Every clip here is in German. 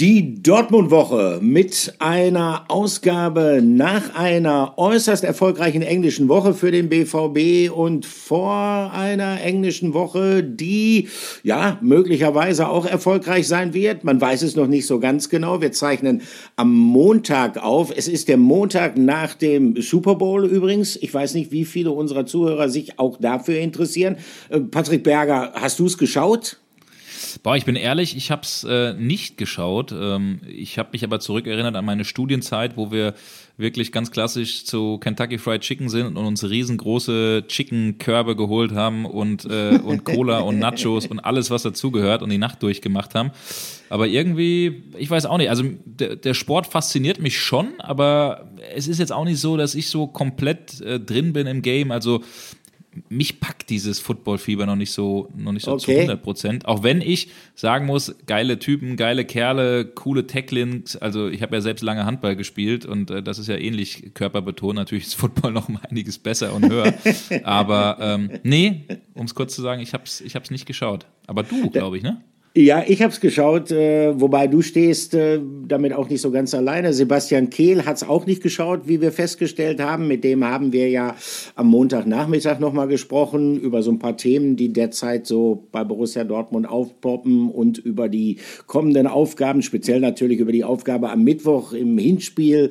Die Dortmund-Woche mit einer Ausgabe nach einer äußerst erfolgreichen englischen Woche für den BVB und vor einer englischen Woche, die ja möglicherweise auch erfolgreich sein wird. Man weiß es noch nicht so ganz genau. Wir zeichnen am Montag auf. Es ist der Montag nach dem Super Bowl übrigens. Ich weiß nicht, wie viele unserer Zuhörer sich auch dafür interessieren. Äh, Patrick Berger, hast du es geschaut? Boah, ich bin ehrlich, ich habe es äh, nicht geschaut. Ähm, ich habe mich aber zurückerinnert an meine Studienzeit, wo wir wirklich ganz klassisch zu Kentucky Fried Chicken sind und uns riesengroße Chicken-Körbe geholt haben und, äh, und Cola und Nachos und alles, was dazugehört und die Nacht durchgemacht haben. Aber irgendwie, ich weiß auch nicht, also der, der Sport fasziniert mich schon, aber es ist jetzt auch nicht so, dass ich so komplett äh, drin bin im Game. Also mich packt dieses Football-Fieber noch nicht so, noch nicht so okay. zu 100 Prozent. Auch wenn ich sagen muss, geile Typen, geile Kerle, coole Tacklings. Also ich habe ja selbst lange Handball gespielt und äh, das ist ja ähnlich körperbetont. Natürlich ist Football noch um einiges besser und höher. Aber ähm, nee, um es kurz zu sagen, ich habe es ich hab's nicht geschaut. Aber du, glaube ich, ne? Ja, ich habe es geschaut, äh, wobei du stehst äh, damit auch nicht so ganz alleine. Sebastian Kehl hat es auch nicht geschaut, wie wir festgestellt haben. Mit dem haben wir ja am Montagnachmittag nochmal gesprochen über so ein paar Themen, die derzeit so bei Borussia Dortmund aufpoppen und über die kommenden Aufgaben, speziell natürlich über die Aufgabe am Mittwoch im Hinspiel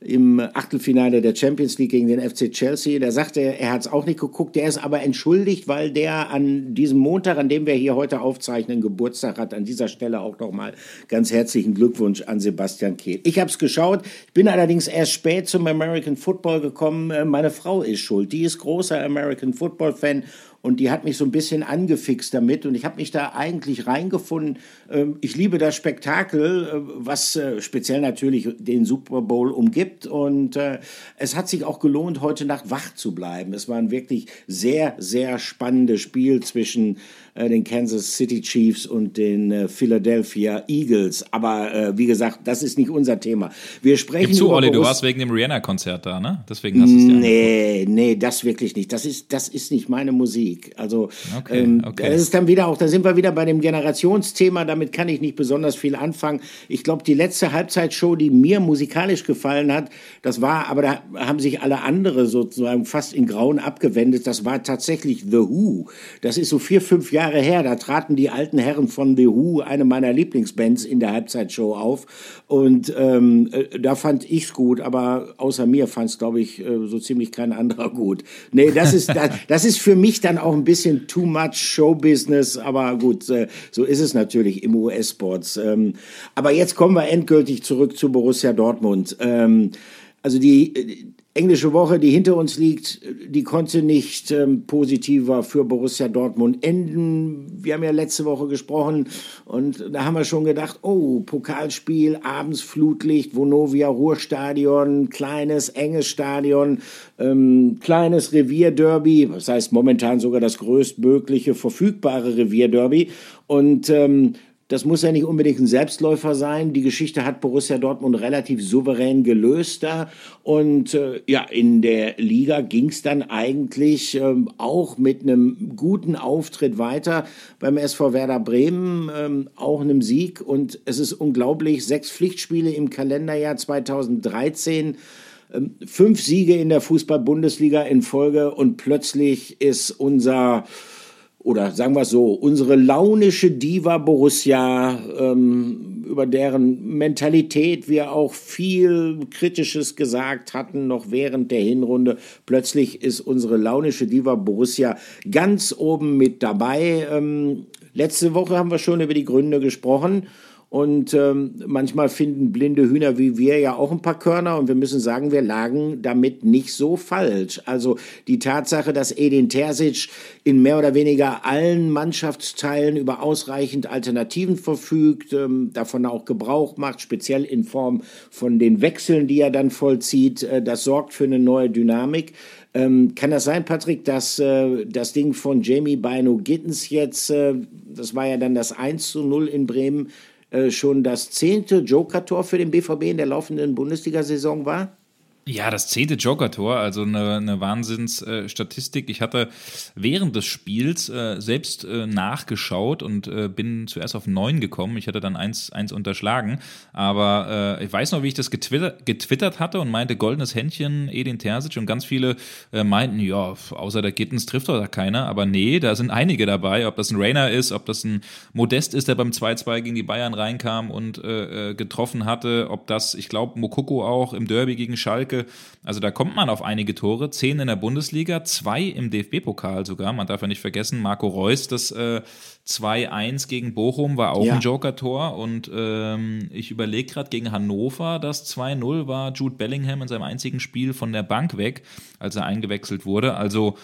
im Achtelfinale der Champions League gegen den FC Chelsea. Da sagte er, er hat es auch nicht geguckt. Der ist aber entschuldigt, weil der an diesem Montag, an dem wir hier heute aufzeichnen, Geburtstag hat. An dieser Stelle auch nochmal ganz herzlichen Glückwunsch an Sebastian Kehl. Ich habe es geschaut, bin allerdings erst spät zum American Football gekommen. Meine Frau ist schuld. Die ist großer American Football Fan und die hat mich so ein bisschen angefixt damit und ich habe mich da eigentlich reingefunden. Ähm, ich liebe das Spektakel, äh, was äh, speziell natürlich den Super Bowl umgibt und äh, es hat sich auch gelohnt, heute Nacht wach zu bleiben. Es war ein wirklich sehr, sehr spannendes Spiel zwischen den Kansas City Chiefs und den Philadelphia Eagles. Aber wie gesagt, das ist nicht unser Thema. Wir sprechen Gib zu, Olli, du warst wegen dem Rihanna-Konzert da, ne? Deswegen hast du es ja Nee, nee, das wirklich nicht. Das ist, das ist nicht meine Musik. Musik. Also okay, ähm, okay. das ist dann wieder auch, da sind wir wieder bei dem Generationsthema, damit kann ich nicht besonders viel anfangen. Ich glaube, die letzte Halbzeitshow, die mir musikalisch gefallen hat, das war, aber da haben sich alle andere sozusagen fast in Grauen abgewendet, das war tatsächlich The Who. Das ist so vier, fünf Jahre her, da traten die alten Herren von The Who, eine meiner Lieblingsbands, in der Halbzeitshow auf und ähm, äh, da fand ich's gut, aber außer mir fand es, glaube ich, äh, so ziemlich kein anderer gut. Nee, das ist, das, das ist für mich dann auch ein bisschen too much Showbusiness, aber gut, äh, so ist es natürlich im US-Sports. Ähm, aber jetzt kommen wir endgültig zurück zu Borussia Dortmund. Ähm, also die englische Woche, die hinter uns liegt, die konnte nicht ähm, positiver für Borussia Dortmund enden. Wir haben ja letzte Woche gesprochen und da haben wir schon gedacht, oh, Pokalspiel, abends Flutlicht, Vonovia Ruhrstadion, kleines, enges Stadion, ähm, kleines Revierderby, das heißt momentan sogar das größtmögliche verfügbare Revierderby. Und ähm, das muss ja nicht unbedingt ein Selbstläufer sein. Die Geschichte hat Borussia Dortmund relativ souverän gelöst da. Und äh, ja, in der Liga ging es dann eigentlich äh, auch mit einem guten Auftritt weiter beim SV Werder Bremen, äh, auch einem Sieg. Und es ist unglaublich, sechs Pflichtspiele im Kalenderjahr 2013 ähm, fünf Siege in der Fußball-Bundesliga in Folge und plötzlich ist unser oder sagen wir es so, unsere launische Diva Borussia, ähm, über deren Mentalität wir auch viel Kritisches gesagt hatten, noch während der Hinrunde. Plötzlich ist unsere launische Diva Borussia ganz oben mit dabei. Ähm, letzte Woche haben wir schon über die Gründe gesprochen. Und ähm, manchmal finden blinde Hühner wie wir ja auch ein paar Körner und wir müssen sagen, wir lagen damit nicht so falsch. Also die Tatsache, dass Edin Terzic in mehr oder weniger allen Mannschaftsteilen über ausreichend Alternativen verfügt, ähm, davon auch Gebrauch macht, speziell in Form von den Wechseln, die er dann vollzieht, äh, das sorgt für eine neue Dynamik. Ähm, kann das sein, Patrick, dass äh, das Ding von Jamie Bino Gittens jetzt, äh, das war ja dann das 1 zu 0 in Bremen, schon das zehnte Joker-Tor für den BVB in der laufenden Bundesliga-Saison war? Ja, das zehnte Joker-Tor, also eine, eine Wahnsinnsstatistik. Äh, ich hatte während des Spiels äh, selbst äh, nachgeschaut und äh, bin zuerst auf neun gekommen. Ich hatte dann eins, eins unterschlagen. Aber äh, ich weiß noch, wie ich das getwittert, getwittert hatte und meinte goldenes Händchen, Edin Terzic und ganz viele äh, meinten, ja, außer der Gittens trifft doch da keiner. Aber nee, da sind einige dabei. Ob das ein Rainer ist, ob das ein Modest ist, der beim 2-2 gegen die Bayern reinkam und äh, getroffen hatte, ob das, ich glaube, Mokoko auch im Derby gegen Schalke also da kommt man auf einige Tore. Zehn in der Bundesliga, zwei im DFB-Pokal sogar. Man darf ja nicht vergessen, Marco Reus, das äh, 2-1 gegen Bochum war auch ja. ein Joker-Tor. Und ähm, ich überlege gerade gegen Hannover, das 2-0 war Jude Bellingham in seinem einzigen Spiel von der Bank weg, als er eingewechselt wurde. Also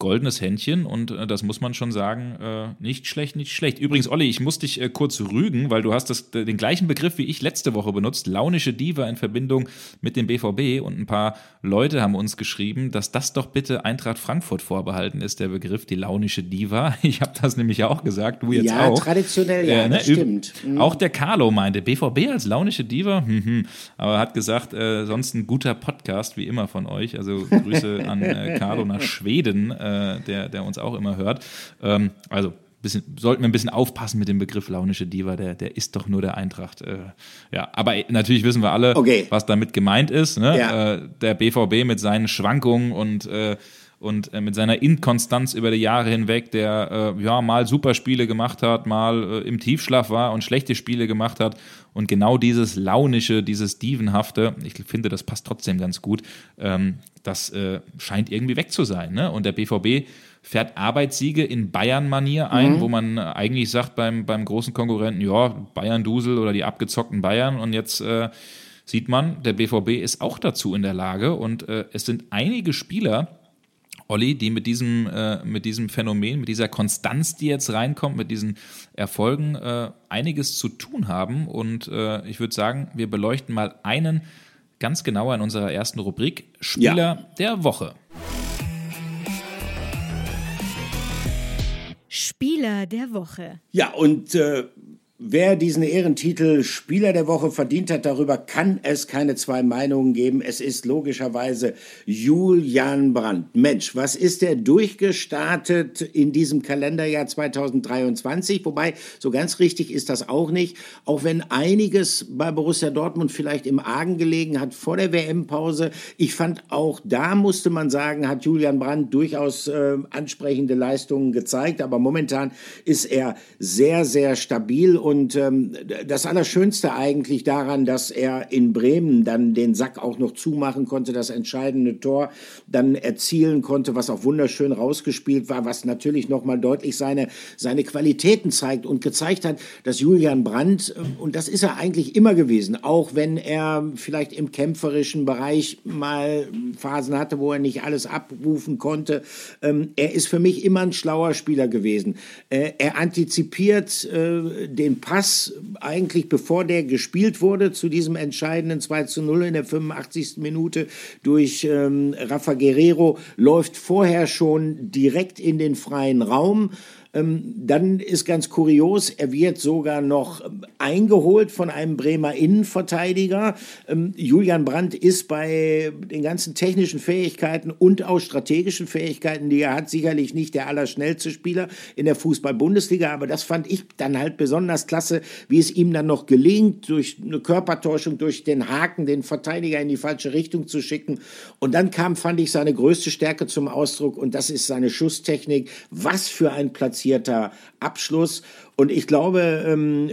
goldenes Händchen und äh, das muss man schon sagen, äh, nicht schlecht, nicht schlecht. Übrigens, Olli, ich muss dich äh, kurz rügen, weil du hast das, den gleichen Begriff wie ich letzte Woche benutzt, launische Diva in Verbindung mit dem BVB und ein paar Leute haben uns geschrieben, dass das doch bitte Eintracht Frankfurt vorbehalten ist, der Begriff, die launische Diva. Ich habe das nämlich auch gesagt, du jetzt ja, auch. Ja, traditionell, ja, äh, ne? stimmt. Mhm. Auch der Carlo meinte, BVB als launische Diva, hm, hm. aber hat gesagt, äh, sonst ein guter Podcast, wie immer von euch, also Grüße an äh, Carlo nach Schweden, äh, der, der uns auch immer hört. Ähm, also bisschen, sollten wir ein bisschen aufpassen mit dem Begriff launische Diva, der, der ist doch nur der Eintracht. Äh, ja, aber natürlich wissen wir alle, okay. was damit gemeint ist. Ne? Ja. Äh, der BVB mit seinen Schwankungen und äh, und äh, mit seiner Inkonstanz über die Jahre hinweg, der äh, ja mal super Spiele gemacht hat, mal äh, im Tiefschlaf war und schlechte Spiele gemacht hat und genau dieses launische, dieses dievenhafte, ich finde, das passt trotzdem ganz gut, ähm, das äh, scheint irgendwie weg zu sein. Ne? Und der BVB fährt Arbeitssiege in Bayern-Manier ein, mhm. wo man eigentlich sagt beim, beim großen Konkurrenten, ja, Bayern-Dusel oder die abgezockten Bayern und jetzt äh, sieht man, der BVB ist auch dazu in der Lage und äh, es sind einige Spieler, Olli, die mit diesem, äh, mit diesem Phänomen, mit dieser Konstanz, die jetzt reinkommt, mit diesen Erfolgen äh, einiges zu tun haben. Und äh, ich würde sagen, wir beleuchten mal einen ganz genauer in unserer ersten Rubrik Spieler ja. der Woche. Spieler der Woche. Ja, und äh, Wer diesen Ehrentitel Spieler der Woche verdient hat, darüber kann es keine zwei Meinungen geben. Es ist logischerweise Julian Brandt. Mensch, was ist der durchgestartet in diesem Kalenderjahr 2023? Wobei, so ganz richtig ist das auch nicht. Auch wenn einiges bei Borussia Dortmund vielleicht im Argen gelegen hat vor der WM-Pause. Ich fand auch da musste man sagen, hat Julian Brandt durchaus äh, ansprechende Leistungen gezeigt. Aber momentan ist er sehr, sehr stabil und ähm, das Allerschönste eigentlich daran, dass er in Bremen dann den Sack auch noch zumachen konnte, das entscheidende Tor dann erzielen konnte, was auch wunderschön rausgespielt war, was natürlich nochmal deutlich seine, seine Qualitäten zeigt und gezeigt hat, dass Julian Brandt, äh, und das ist er eigentlich immer gewesen, auch wenn er vielleicht im kämpferischen Bereich mal Phasen hatte, wo er nicht alles abrufen konnte, ähm, er ist für mich immer ein schlauer Spieler gewesen. Äh, er antizipiert äh, den Pass eigentlich bevor der gespielt wurde zu diesem entscheidenden 2 zu 0 in der 85. Minute durch ähm, Rafa Guerrero läuft vorher schon direkt in den freien Raum dann ist ganz kurios, er wird sogar noch ähm, eingeholt von einem Bremer Innenverteidiger. Ähm, Julian Brandt ist bei den ganzen technischen Fähigkeiten und auch strategischen Fähigkeiten, die er hat, sicherlich nicht der allerschnellste Spieler in der Fußball-Bundesliga, aber das fand ich dann halt besonders klasse, wie es ihm dann noch gelingt, durch eine Körpertäuschung, durch den Haken, den Verteidiger in die falsche Richtung zu schicken. Und dann kam, fand ich, seine größte Stärke zum Ausdruck und das ist seine Schusstechnik. Was für ein Platz platzierter Abschluss. Und ich glaube, ähm,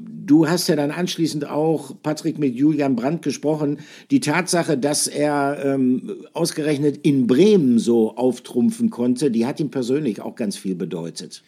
du hast ja dann anschließend auch, Patrick, mit Julian Brandt gesprochen. Die Tatsache, dass er ähm, ausgerechnet in Bremen so auftrumpfen konnte, die hat ihm persönlich auch ganz viel bedeutet.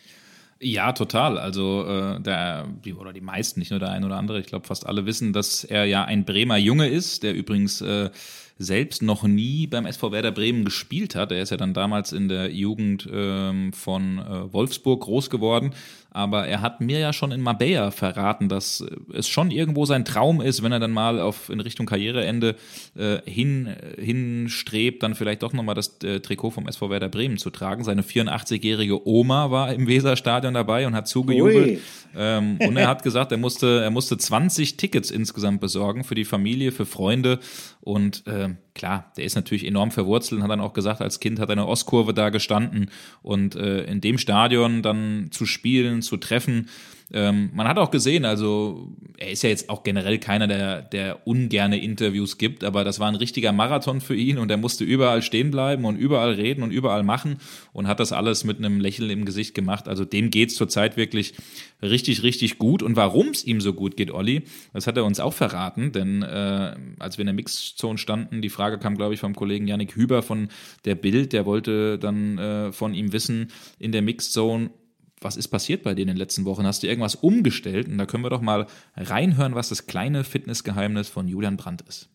Ja, total. Also äh, der, die, oder die meisten, nicht nur der ein oder andere, ich glaube fast alle wissen, dass er ja ein Bremer Junge ist, der übrigens äh, selbst noch nie beim SV Werder Bremen gespielt hat. Er ist ja dann damals in der Jugend ähm, von äh, Wolfsburg groß geworden aber er hat mir ja schon in Mabea verraten, dass es schon irgendwo sein Traum ist, wenn er dann mal auf in Richtung Karriereende äh, hin hinstrebt, dann vielleicht doch nochmal das äh, Trikot vom SV Werder Bremen zu tragen. Seine 84-jährige Oma war im Weserstadion dabei und hat zugejubelt. Ähm, und er hat gesagt, er musste, er musste 20 Tickets insgesamt besorgen für die Familie, für Freunde. Und äh, klar, der ist natürlich enorm verwurzelt und hat dann auch gesagt, als Kind hat er eine Ostkurve da gestanden. Und äh, in dem Stadion dann zu spielen, zu treffen, ähm, man hat auch gesehen, also er ist ja jetzt auch generell keiner, der, der ungerne Interviews gibt, aber das war ein richtiger Marathon für ihn und er musste überall stehen bleiben und überall reden und überall machen und hat das alles mit einem Lächeln im Gesicht gemacht. Also dem geht's zurzeit wirklich richtig, richtig gut. Und warum es ihm so gut geht, Olli, das hat er uns auch verraten, denn äh, als wir in der Mixzone standen, die Frage kam, glaube ich, vom Kollegen Yannick Hüber von der Bild, der wollte dann äh, von ihm wissen in der Mixzone, was ist passiert bei dir in den letzten Wochen? Hast du irgendwas umgestellt? Und da können wir doch mal reinhören, was das kleine Fitnessgeheimnis von Julian Brandt ist.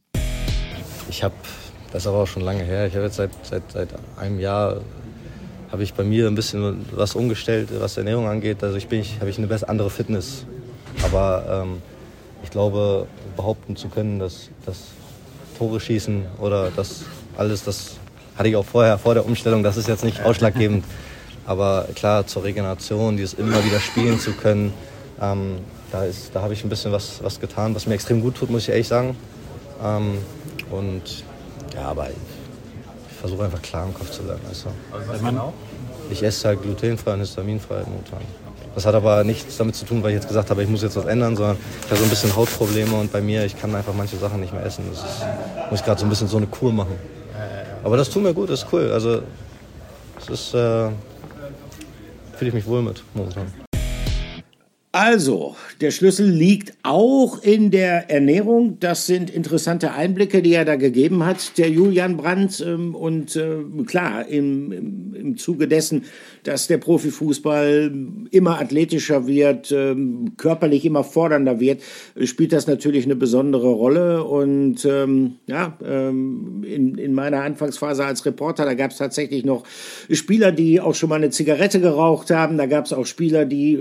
Ich habe, das ist aber auch schon lange her, ich habe jetzt seit, seit, seit einem Jahr, habe ich bei mir ein bisschen was umgestellt, was Ernährung angeht. Also ich bin, habe ich eine bessere, andere Fitness. Aber ähm, ich glaube, behaupten zu können, dass das Tore schießen oder das alles, das hatte ich auch vorher, vor der Umstellung, das ist jetzt nicht ausschlaggebend. Aber klar, zur Regeneration, dieses immer wieder spielen zu können, ähm, da, da habe ich ein bisschen was, was getan, was mir extrem gut tut, muss ich ehrlich sagen. Ähm, und ja, aber ich, versuche einfach klar im Kopf zu bleiben. Du? genau? Ich esse halt glutenfrei und histaminfrei momentan. Das hat aber nichts damit zu tun, weil ich jetzt gesagt habe, ich muss jetzt was ändern, sondern ich habe so ein bisschen Hautprobleme und bei mir, ich kann einfach manche Sachen nicht mehr essen. Das ist, muss ich gerade so ein bisschen so eine Kur machen. Aber das tut mir gut, das ist cool. Also es ist, äh, fühle ich mich wohl mit momentan. Also, der Schlüssel liegt auch in der Ernährung. Das sind interessante Einblicke, die er da gegeben hat, der Julian Brandt. Ähm, und äh, klar, im, im, Zuge dessen, dass der Profifußball immer athletischer wird, ähm, körperlich immer fordernder wird, spielt das natürlich eine besondere Rolle. Und ähm, ja, in, in meiner Anfangsphase als Reporter, da gab es tatsächlich noch Spieler, die auch schon mal eine Zigarette geraucht haben. Da gab es auch Spieler, die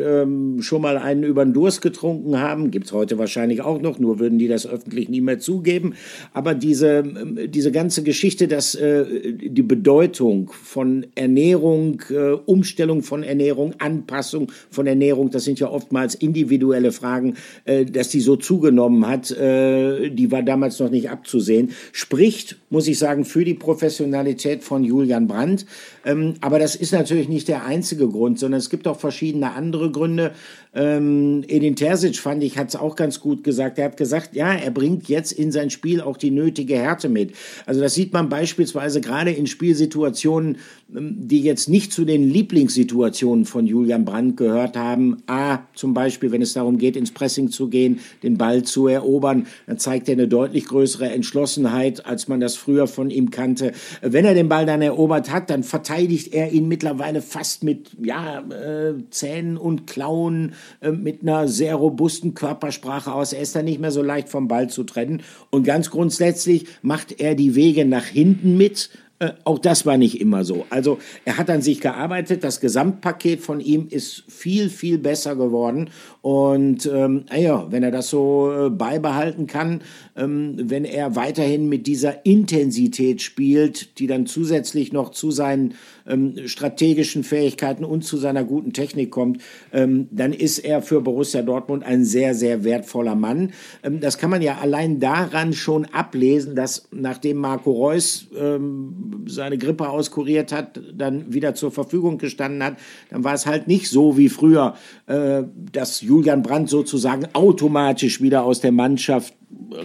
schon mal einen über den Durst getrunken haben. Gibt es heute wahrscheinlich auch noch, nur würden die das öffentlich nie mehr zugeben. Aber diese, diese ganze Geschichte, dass äh, die Bedeutung von Ernährung, äh, Umstellung von Ernährung, Anpassung von Ernährung, das sind ja oftmals individuelle Fragen, äh, dass die so zugenommen hat, äh, die war damals noch nicht abzusehen. Spricht, muss ich sagen, für die Professionalität von Julian Brandt. Ähm, aber das ist natürlich nicht der einzige Grund, sondern es gibt auch verschiedene andere Gründe. Ähm, Edin Terzic, fand ich, hat es auch ganz gut gesagt. Er hat gesagt, ja, er bringt jetzt in sein Spiel auch die nötige Härte mit. Also das sieht man beispielsweise gerade in Spielsituationen, ähm, die jetzt nicht zu den Lieblingssituationen von Julian Brandt gehört haben. A, zum Beispiel, wenn es darum geht, ins Pressing zu gehen, den Ball zu erobern, dann zeigt er eine deutlich größere Entschlossenheit, als man das früher von ihm kannte. Wenn er den Ball dann erobert hat, dann verteidigt er ihn mittlerweile fast mit ja, äh, Zähnen und Klauen, mit einer sehr robusten Körpersprache aus. Er ist da nicht mehr so leicht vom Ball zu trennen. Und ganz grundsätzlich macht er die Wege nach hinten mit. Äh, auch das war nicht immer so. Also er hat an sich gearbeitet. Das Gesamtpaket von ihm ist viel, viel besser geworden. Und ähm, ja, wenn er das so äh, beibehalten kann, wenn er weiterhin mit dieser Intensität spielt, die dann zusätzlich noch zu seinen ähm, strategischen Fähigkeiten und zu seiner guten Technik kommt, ähm, dann ist er für Borussia Dortmund ein sehr, sehr wertvoller Mann. Ähm, das kann man ja allein daran schon ablesen, dass nachdem Marco Reus ähm, seine Grippe auskuriert hat, dann wieder zur Verfügung gestanden hat, dann war es halt nicht so wie früher, äh, dass Julian Brandt sozusagen automatisch wieder aus der Mannschaft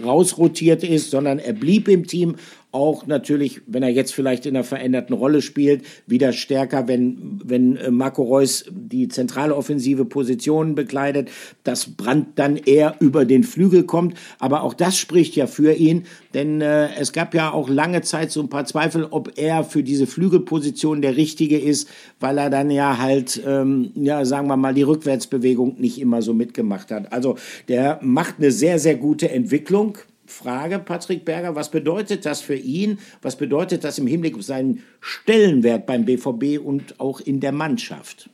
rausrotiert ist, sondern er blieb im Team auch natürlich, wenn er jetzt vielleicht in einer veränderten Rolle spielt, wieder stärker, wenn, wenn äh, Marco Reus die zentrale offensive Position bekleidet, dass Brandt dann eher über den Flügel kommt. Aber auch das spricht ja für ihn, denn äh, es gab ja auch lange Zeit so ein paar Zweifel, ob er für diese Flügelposition der Richtige ist, weil er dann ja halt, ähm, ja, sagen wir mal, die Rückwärtsbewegung nicht immer so mitgemacht hat. Also der macht eine sehr, sehr gute Entwicklung. Frage, Patrick Berger, was bedeutet das für ihn? Was bedeutet das im Hinblick auf seinen Stellenwert beim BVB und auch in der Mannschaft?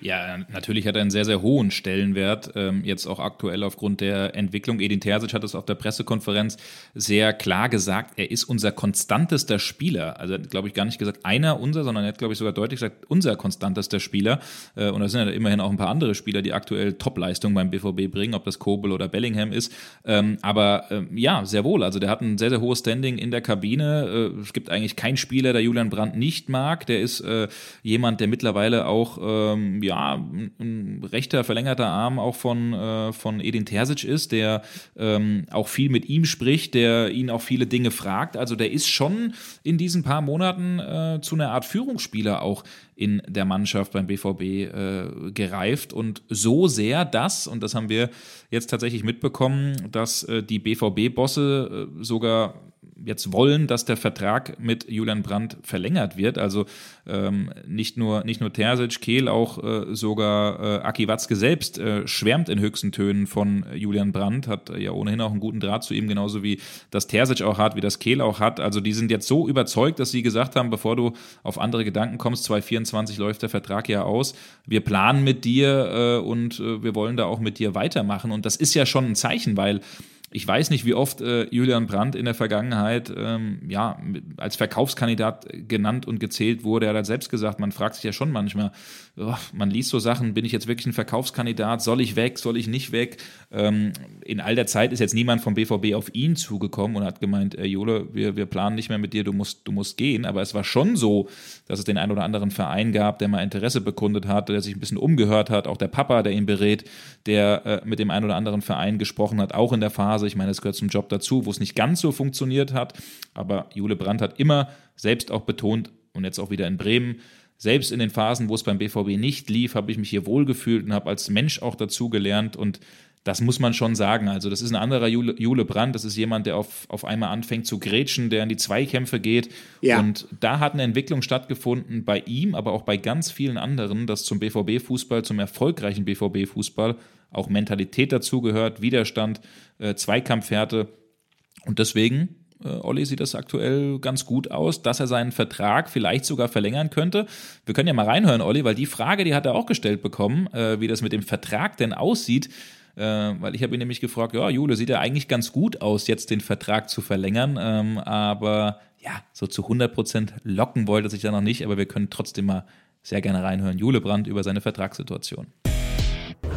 Ja, natürlich hat er einen sehr, sehr hohen Stellenwert, ähm, jetzt auch aktuell aufgrund der Entwicklung. Edin Terzic hat es auf der Pressekonferenz sehr klar gesagt, er ist unser konstantester Spieler. Also glaube ich gar nicht gesagt einer unser, sondern er hat, glaube ich, sogar deutlich gesagt, unser konstantester Spieler. Äh, und da sind ja immerhin auch ein paar andere Spieler, die aktuell Topleistung beim BVB bringen, ob das Kobel oder Bellingham ist. Ähm, aber ähm, ja, sehr wohl. Also der hat ein sehr, sehr hohes Standing in der Kabine. Äh, es gibt eigentlich keinen Spieler, der Julian Brandt nicht mag. Der ist äh, jemand, der mittlerweile auch ähm, ja, ein rechter, verlängerter Arm auch von, äh, von Edin Terzic ist, der ähm, auch viel mit ihm spricht, der ihn auch viele Dinge fragt. Also der ist schon in diesen paar Monaten äh, zu einer Art Führungsspieler auch in der Mannschaft beim BVB äh, gereift und so sehr, dass, und das haben wir jetzt tatsächlich mitbekommen, dass äh, die BVB-Bosse äh, sogar jetzt wollen, dass der Vertrag mit Julian Brandt verlängert wird. Also ähm, nicht nur nicht nur Terzic, Kehl, auch äh, sogar äh, Aki Watzke selbst äh, schwärmt in höchsten Tönen von Julian Brandt, hat ja ohnehin auch einen guten Draht zu ihm, genauso wie das Terzic auch hat, wie das Kehl auch hat. Also die sind jetzt so überzeugt, dass sie gesagt haben, bevor du auf andere Gedanken kommst, 2024 läuft der Vertrag ja aus. Wir planen mit dir äh, und äh, wir wollen da auch mit dir weitermachen. Und das ist ja schon ein Zeichen, weil ich weiß nicht, wie oft äh, Julian Brandt in der Vergangenheit ähm, ja, als Verkaufskandidat genannt und gezählt wurde. Er hat selbst gesagt, man fragt sich ja schon manchmal, oh, man liest so Sachen, bin ich jetzt wirklich ein Verkaufskandidat? Soll ich weg? Soll ich nicht weg? Ähm, in all der Zeit ist jetzt niemand vom BVB auf ihn zugekommen und hat gemeint, äh, Jule, wir, wir planen nicht mehr mit dir, du musst, du musst gehen. Aber es war schon so, dass es den einen oder anderen Verein gab, der mal Interesse bekundet hat, der sich ein bisschen umgehört hat, auch der Papa, der ihn berät, der äh, mit dem einen oder anderen Verein gesprochen hat, auch in der Phase Phase. Ich meine, es gehört zum Job dazu, wo es nicht ganz so funktioniert hat. Aber Jule Brandt hat immer selbst auch betont und jetzt auch wieder in Bremen, selbst in den Phasen, wo es beim BVB nicht lief, habe ich mich hier wohlgefühlt und habe als Mensch auch dazu gelernt und das muss man schon sagen. Also, das ist ein anderer Jule, Jule Brandt. Das ist jemand, der auf, auf einmal anfängt zu grätschen, der in die Zweikämpfe geht. Ja. Und da hat eine Entwicklung stattgefunden bei ihm, aber auch bei ganz vielen anderen, dass zum BVB-Fußball, zum erfolgreichen BVB-Fußball auch Mentalität dazugehört, Widerstand, äh, Zweikampfhärte. Und deswegen, äh, Olli, sieht das aktuell ganz gut aus, dass er seinen Vertrag vielleicht sogar verlängern könnte. Wir können ja mal reinhören, Olli, weil die Frage, die hat er auch gestellt bekommen, äh, wie das mit dem Vertrag denn aussieht. Äh, weil ich habe ihn nämlich gefragt, ja, Jule, sieht ja eigentlich ganz gut aus, jetzt den Vertrag zu verlängern, ähm, aber ja, so zu 100 Prozent locken wollte sich ja noch nicht, aber wir können trotzdem mal sehr gerne reinhören. Jule Brandt über seine Vertragssituation.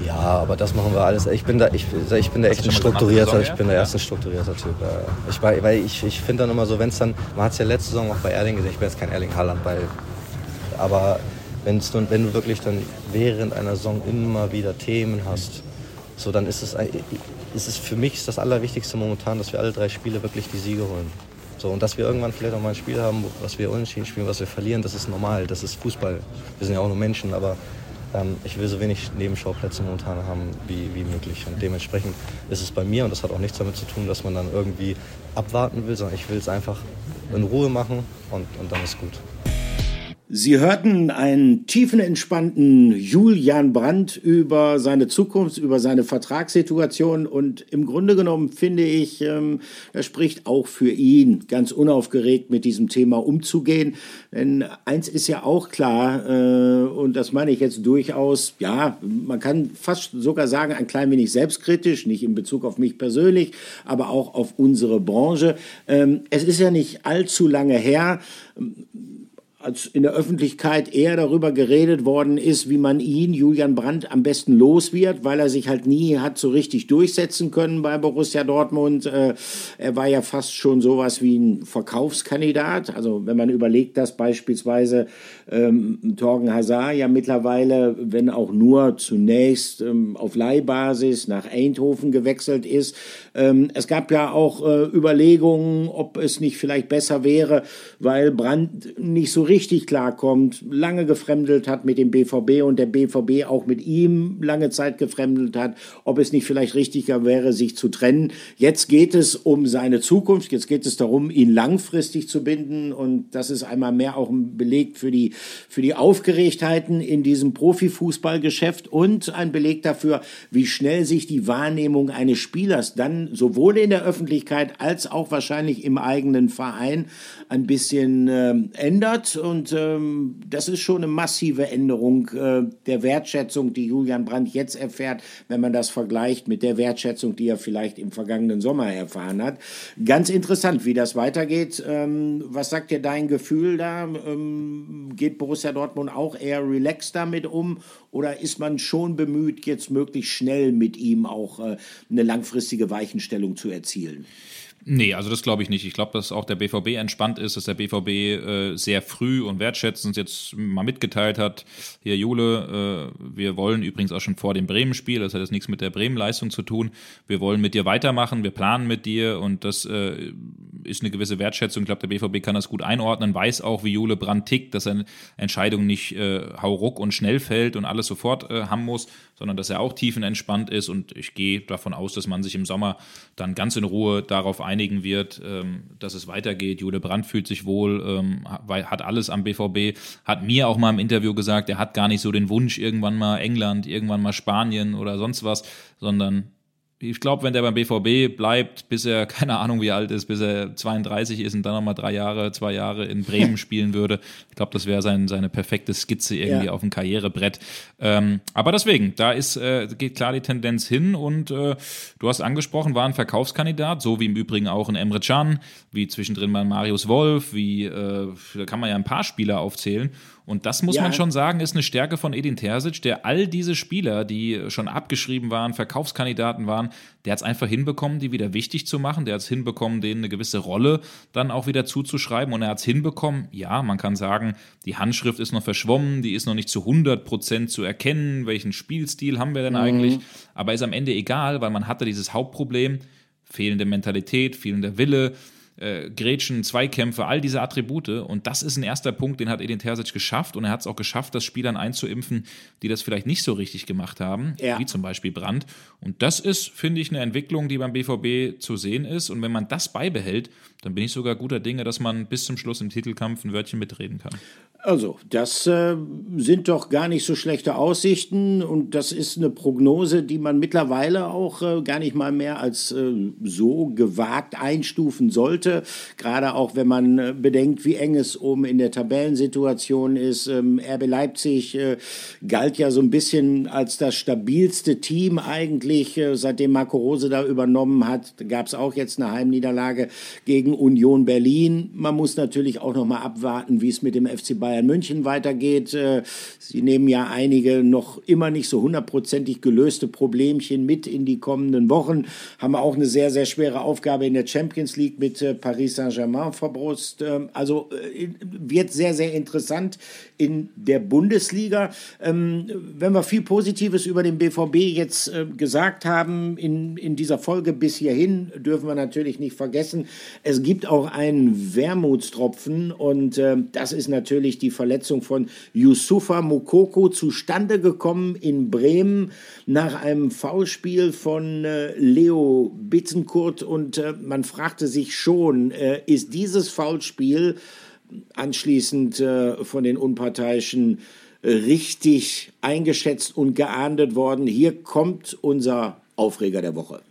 Ja, aber das machen wir alles. Ich bin da, ich, ich bin da echt ein strukturierter, ich bin der erste strukturierter Typ. Ich, weil ich, ich finde dann immer so, wenn es dann, man hat es ja letzte Saison auch bei Erling gesehen, ich bin jetzt kein Erling Haaland, weil, aber wenn's, wenn du wirklich dann während einer Saison immer wieder Themen hast, so dann ist es, ist es für mich das Allerwichtigste momentan, dass wir alle drei Spiele wirklich die Siege holen. So, und dass wir irgendwann vielleicht auch mal ein Spiel haben, was wir unentschieden spielen, was wir verlieren, das ist normal, das ist Fußball. Wir sind ja auch nur Menschen, aber ähm, ich will so wenig Nebenschauplätze momentan haben wie, wie möglich. Und dementsprechend ist es bei mir, und das hat auch nichts damit zu tun, dass man dann irgendwie abwarten will, sondern ich will es einfach in Ruhe machen und, und dann ist gut. Sie hörten einen tiefenentspannten Julian Brandt über seine Zukunft, über seine Vertragssituation und im Grunde genommen finde ich, ähm, er spricht auch für ihn, ganz unaufgeregt mit diesem Thema umzugehen. Denn eins ist ja auch klar, äh, und das meine ich jetzt durchaus, ja, man kann fast sogar sagen, ein klein wenig selbstkritisch, nicht in Bezug auf mich persönlich, aber auch auf unsere Branche. Ähm, es ist ja nicht allzu lange her, als in der Öffentlichkeit eher darüber geredet worden ist, wie man ihn, Julian Brandt, am besten los wird, weil er sich halt nie hat so richtig durchsetzen können bei Borussia Dortmund. Äh, er war ja fast schon sowas wie ein Verkaufskandidat. Also wenn man überlegt, dass beispielsweise ähm, Torgen Hazard ja mittlerweile, wenn auch nur zunächst ähm, auf Leihbasis nach Eindhoven gewechselt ist. Ähm, es gab ja auch äh, Überlegungen, ob es nicht vielleicht besser wäre, weil Brandt nicht so richtig klarkommt, lange gefremdelt hat mit dem BVB und der BVB auch mit ihm lange Zeit gefremdelt hat, ob es nicht vielleicht richtiger wäre, sich zu trennen. Jetzt geht es um seine Zukunft, jetzt geht es darum, ihn langfristig zu binden. Und das ist einmal mehr auch ein Beleg für die, für die Aufgeregtheiten in diesem Profifußballgeschäft und ein Beleg dafür, wie schnell sich die Wahrnehmung eines Spielers dann sowohl in der Öffentlichkeit als auch wahrscheinlich im eigenen Verein ein bisschen äh, ändert und ähm, das ist schon eine massive Änderung äh, der Wertschätzung, die Julian Brandt jetzt erfährt, wenn man das vergleicht mit der Wertschätzung, die er vielleicht im vergangenen Sommer erfahren hat. Ganz interessant, wie das weitergeht. Ähm, was sagt dir dein Gefühl da? Ähm, geht Borussia Dortmund auch eher relaxed damit um oder ist man schon bemüht, jetzt möglichst schnell mit ihm auch äh, eine langfristige Weichenstellung zu erzielen? Nee, also das glaube ich nicht. Ich glaube, dass auch der BVB entspannt ist, dass der BVB äh, sehr früh und wertschätzend jetzt mal mitgeteilt hat, hier Jule, äh, wir wollen übrigens auch schon vor dem Bremen-Spiel, das hat jetzt nichts mit der Bremen-Leistung zu tun, wir wollen mit dir weitermachen, wir planen mit dir und das äh, ist eine gewisse Wertschätzung. Ich glaube, der BVB kann das gut einordnen, weiß auch, wie Jule Brand tickt, dass er Entscheidungen nicht äh, hauruck und schnell fällt und alles sofort äh, haben muss, sondern dass er auch tiefenentspannt ist und ich gehe davon aus, dass man sich im Sommer dann ganz in Ruhe darauf einigt, einigen wird, ähm, dass es weitergeht. Jule Brandt fühlt sich wohl, ähm, hat alles am BVB, hat mir auch mal im Interview gesagt, er hat gar nicht so den Wunsch, irgendwann mal England, irgendwann mal Spanien oder sonst was, sondern ich glaube, wenn der beim BVB bleibt, bis er, keine Ahnung wie alt ist, bis er 32 ist und dann nochmal drei Jahre, zwei Jahre in Bremen spielen würde, ich glaube, das wäre sein, seine perfekte Skizze irgendwie ja. auf dem Karrierebrett. Ähm, aber deswegen, da ist, äh, geht klar die Tendenz hin und äh, du hast angesprochen, war ein Verkaufskandidat, so wie im Übrigen auch ein Emre Can, wie zwischendrin mal Marius Wolf, wie, äh, da kann man ja ein paar Spieler aufzählen. Und das muss ja. man schon sagen, ist eine Stärke von Edin Terzic, der all diese Spieler, die schon abgeschrieben waren, Verkaufskandidaten waren, der hat es einfach hinbekommen, die wieder wichtig zu machen. Der hat es hinbekommen, denen eine gewisse Rolle dann auch wieder zuzuschreiben. Und er hat es hinbekommen, ja, man kann sagen, die Handschrift ist noch verschwommen, die ist noch nicht zu 100 Prozent zu erkennen. Welchen Spielstil haben wir denn mhm. eigentlich? Aber ist am Ende egal, weil man hatte dieses Hauptproblem, fehlende Mentalität, fehlender Wille äh, Gretchen, Zweikämpfe, all diese Attribute. Und das ist ein erster Punkt, den hat Edin Terzic geschafft. Und er hat es auch geschafft, das Spielern einzuimpfen, die das vielleicht nicht so richtig gemacht haben, ja. wie zum Beispiel Brandt. Und das ist, finde ich, eine Entwicklung, die beim BVB zu sehen ist. Und wenn man das beibehält, dann bin ich sogar guter Dinge, dass man bis zum Schluss im Titelkampf ein Wörtchen mitreden kann. Also, das äh, sind doch gar nicht so schlechte Aussichten und das ist eine Prognose, die man mittlerweile auch äh, gar nicht mal mehr als äh, so gewagt einstufen sollte. Gerade auch, wenn man äh, bedenkt, wie eng es oben in der Tabellensituation ist. Ähm, RB Leipzig äh, galt ja so ein bisschen als das stabilste Team eigentlich, äh, seitdem Marco Rose da übernommen hat. Gab es auch jetzt eine Heimniederlage gegen Union Berlin. Man muss natürlich auch noch mal abwarten, wie es mit dem FC Bayern Bayern München weitergeht. Äh, sie nehmen ja einige noch immer nicht so hundertprozentig gelöste Problemchen mit in die kommenden Wochen. Haben auch eine sehr, sehr schwere Aufgabe in der Champions League mit äh, Paris Saint-Germain vor Brust. Ähm, also äh, wird sehr, sehr interessant in der Bundesliga. Ähm, wenn wir viel Positives über den BVB jetzt gesagt haben in, in dieser Folge bis hierhin, dürfen wir natürlich nicht vergessen, es gibt auch einen Wermutstropfen und das ist natürlich die Verletzung von Yusufa Mukoko zustande gekommen in Bremen nach einem Foulspiel von äh, Leo Bittenkurt und äh, man fragte sich schon, äh, ist dieses Foulspiel anschließend äh, von den Unparteiischen äh, richtig eingeschätzt und geahndet worden? Hier kommt unser Aufreger der Woche.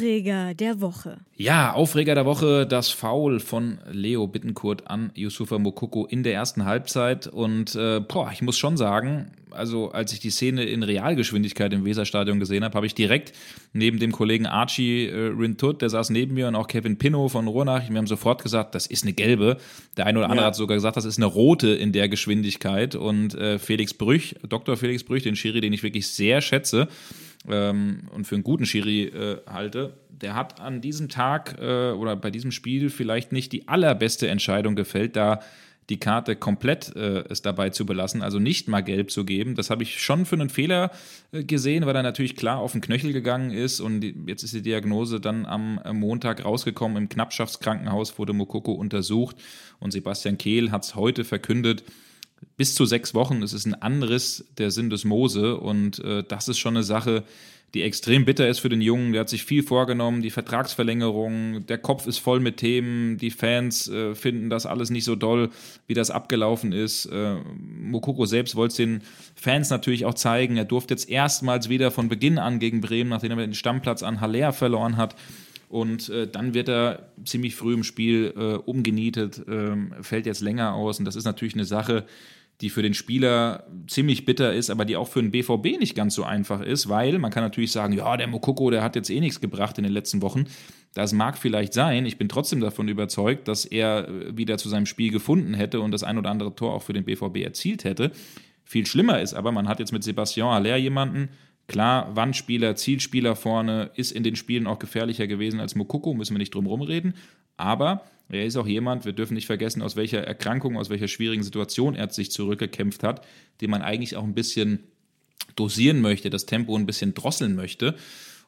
Aufreger der Woche. Ja, Aufreger der Woche, das Foul von Leo Bittenkurt an Yusufa Mokoko in der ersten Halbzeit. Und äh, boah, ich muss schon sagen, also als ich die Szene in Realgeschwindigkeit im Weserstadion gesehen habe, habe ich direkt neben dem Kollegen Archie äh, Rintut, der saß neben mir, und auch Kevin Pinnow von Rohrnach, wir haben sofort gesagt, das ist eine gelbe. Der eine oder andere ja. hat sogar gesagt, das ist eine rote in der Geschwindigkeit. Und äh, Felix Brüch, Dr. Felix Brüch, den Schiri, den ich wirklich sehr schätze, ähm, und für einen guten Schiri äh, halte, der hat an diesem Tag äh, oder bei diesem Spiel vielleicht nicht die allerbeste Entscheidung gefällt, da die Karte komplett äh, es dabei zu belassen, also nicht mal gelb zu geben. Das habe ich schon für einen Fehler äh, gesehen, weil er natürlich klar auf den Knöchel gegangen ist und die, jetzt ist die Diagnose dann am Montag rausgekommen. Im Knappschaftskrankenhaus wurde Mokoko untersucht und Sebastian Kehl hat es heute verkündet, bis zu sechs Wochen. Es ist ein Anriss der Syndesmose und äh, das ist schon eine Sache, die extrem bitter ist für den Jungen. Der hat sich viel vorgenommen, die Vertragsverlängerung, der Kopf ist voll mit Themen, die Fans äh, finden das alles nicht so doll, wie das abgelaufen ist. Äh, Mokoko selbst wollte es den Fans natürlich auch zeigen. Er durfte jetzt erstmals wieder von Beginn an gegen Bremen, nachdem er den Stammplatz an Haller verloren hat, Und äh, dann wird er ziemlich früh im Spiel äh, umgenietet, ähm, fällt jetzt länger aus. Und das ist natürlich eine Sache, die für den Spieler ziemlich bitter ist, aber die auch für den BVB nicht ganz so einfach ist, weil man kann natürlich sagen, ja, der Mokoko, der hat jetzt eh nichts gebracht in den letzten Wochen. Das mag vielleicht sein. Ich bin trotzdem davon überzeugt, dass er äh, wieder zu seinem Spiel gefunden hätte und das ein oder andere Tor auch für den BVB erzielt hätte. Viel schlimmer ist aber, man hat jetzt mit Sebastian Aller jemanden, klar, Wandspieler, Zielspieler vorne, ist in den Spielen auch gefährlicher gewesen als Mokoko, müssen wir nicht drum rumreden. Aber er ist auch jemand, wir dürfen nicht vergessen, aus welcher Erkrankung, aus welcher schwierigen Situation er sich zurückgekämpft hat, den man eigentlich auch ein bisschen dosieren möchte, das Tempo ein bisschen drosseln möchte.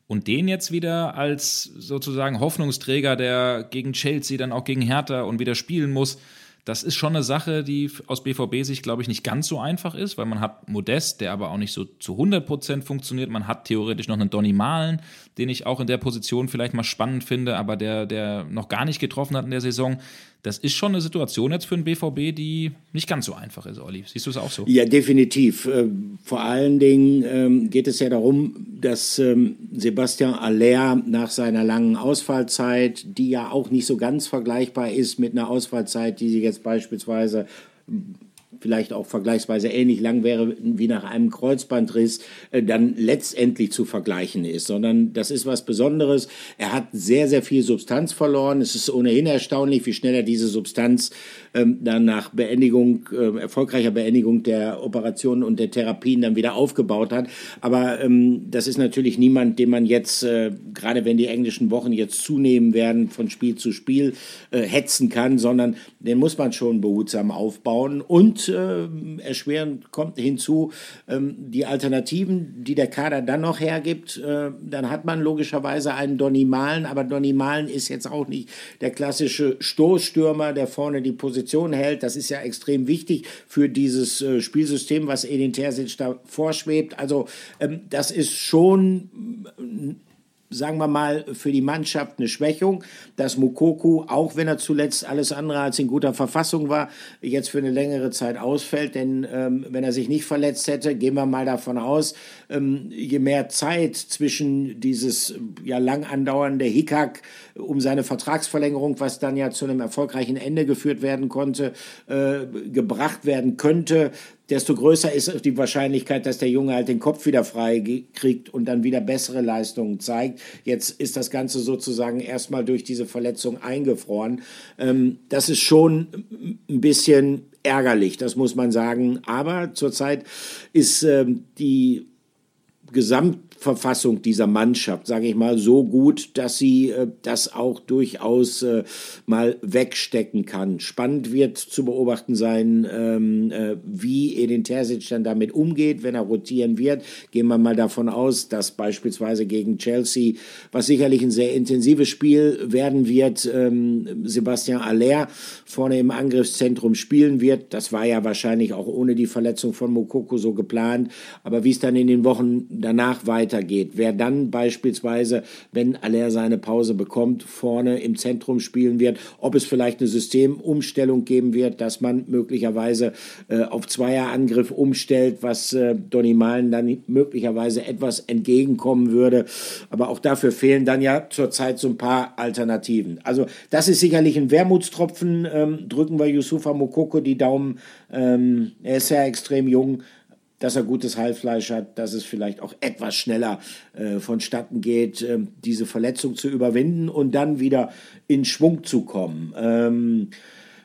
Und den jetzt wieder als sozusagen Hoffnungsträger, der gegen Chelsea, dann auch gegen Hertha und wieder spielen muss, das ist schon eine Sache, die aus BVB-Sicht, glaube ich, nicht ganz so einfach ist, weil man hat Modest, der aber auch nicht so zu 100 Prozent funktioniert. Man hat theoretisch noch einen Donny Malen, den ich auch in der Position vielleicht mal spannend finde, aber der, der noch gar nicht getroffen hat in der Saison das ist schon eine Situation jetzt für den BVB, die nicht ganz so einfach ist, Olli. Siehst du es auch so? Ja, definitiv. Ähm, vor allen Dingen ähm, geht es ja darum, dass ähm, Sebastian Aller nach seiner langen Ausfallzeit, die ja auch nicht so ganz vergleichbar ist mit einer Ausfallzeit, die sie jetzt beispielsweise vielleicht auch vergleichsweise ähnlich lang wäre wie nach einem Kreuzbandriss, äh, dann letztendlich zu vergleichen ist, sondern das ist was Besonderes. Er hat sehr, sehr viel Substanz verloren. Es ist ohnehin erstaunlich, wie schnell er diese Substanz ähm, dann nach Beendigung, äh, erfolgreicher Beendigung der Operationen und der Therapien dann wieder aufgebaut hat. Aber ähm, das ist natürlich niemand, den man jetzt, äh, gerade wenn die englischen Wochen jetzt zunehmen werden, von Spiel zu Spiel äh, hetzen kann, sondern den muss man schon behutsam aufbauen. Und äh, erschwerend kommt hinzu, ähm, die Alternativen, die der Kader dann noch hergibt, äh, dann hat man logischerweise einen Donny Malen, aber Donny Malen ist jetzt auch nicht der klassische Stoßstürmer, der vorne die Position hält. Das ist ja extrem wichtig für dieses äh, Spielsystem, was Edin Terzic da vorschwebt. Also ähm, das ist schon sagen wir mal, für die Mannschaft eine Schwächung, dass Mukoku, auch wenn er zuletzt alles andere als in guter Verfassung war, jetzt für eine längere Zeit ausfällt. Denn ähm, wenn er sich nicht verletzt hätte, gehen wir mal davon aus, ähm, je mehr Zeit zwischen dieses ja lang andauernde Hickhack um seine Vertragsverlängerung, was dann ja zu einem erfolgreichen Ende geführt werden konnte, äh, gebracht werden könnte, desto größer ist die Wahrscheinlichkeit, dass der Junge halt den Kopf wieder frei kriegt und dann wieder bessere Leistungen zeigt. Jetzt ist das Ganze sozusagen erstmal durch diese Verletzung eingefroren. Ähm, das ist schon ein bisschen ärgerlich, das muss man sagen. Aber zurzeit ist ähm, die Gesamt Verfassung dieser Mannschaft, sage ich mal, so gut, dass sie äh, das auch durchaus äh, mal wegstecken kann. Spannend wird zu beobachten sein, ähm, äh, wie Edin Terzic dann damit umgeht, wenn er rotieren wird. Gehen wir mal davon aus, dass beispielsweise gegen Chelsea, was sicherlich ein sehr intensives Spiel werden wird, ähm, Sebastian Aller vorne im Angriffszentrum spielen wird. Das war ja wahrscheinlich auch ohne die Verletzung von Mokoko so geplant. Aber wie es dann in den Wochen danach weiter weitergeht. Wer dann beispielsweise, wenn Aller seine Pause bekommt, vorne im Zentrum spielen wird, ob es vielleicht eine Systemumstellung geben wird, dass man möglicherweise äh, auf Zweierangriff umstellt, was äh, Donny Malen dann möglicherweise etwas entgegenkommen würde. Aber auch dafür fehlen dann ja zurzeit so ein paar Alternativen. Also das ist sicherlich ein Wermutstropfen. Ähm, drücken wir Yusufa Mokoko die Daumen. Ähm, er ist ja extrem jung dass er gutes Heilfleisch hat, dass es vielleicht auch etwas schneller äh, vonstatten geht, äh, diese Verletzung zu überwinden und dann wieder in Schwung zu kommen. Ähm,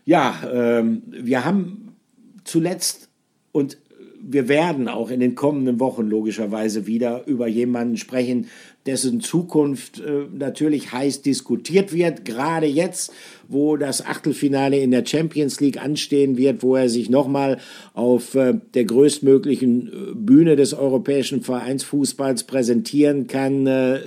ja, ähm, wir haben zuletzt und wir werden auch in den kommenden Wochen logischerweise wieder über jemanden sprechen, dessen Zukunft äh, natürlich heiß diskutiert wird, gerade jetzt, wo das Achtelfinale in der Champions League anstehen wird, wo er sich nochmal auf äh, der größtmöglichen äh, Bühne des europäischen Vereinsfußballs präsentieren kann. Äh,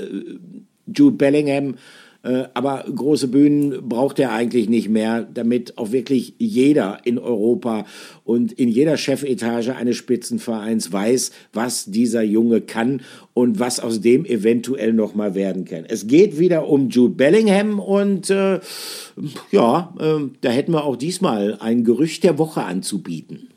Jude Bellingham aber große Bühnen braucht er eigentlich nicht mehr, damit auch wirklich jeder in Europa und in jeder Chefetage eines Spitzenvereins weiß, was dieser Junge kann und was aus dem eventuell noch mal werden kann. Es geht wieder um Jude Bellingham und äh, ja, äh, da hätten wir auch diesmal ein Gerücht der Woche anzubieten.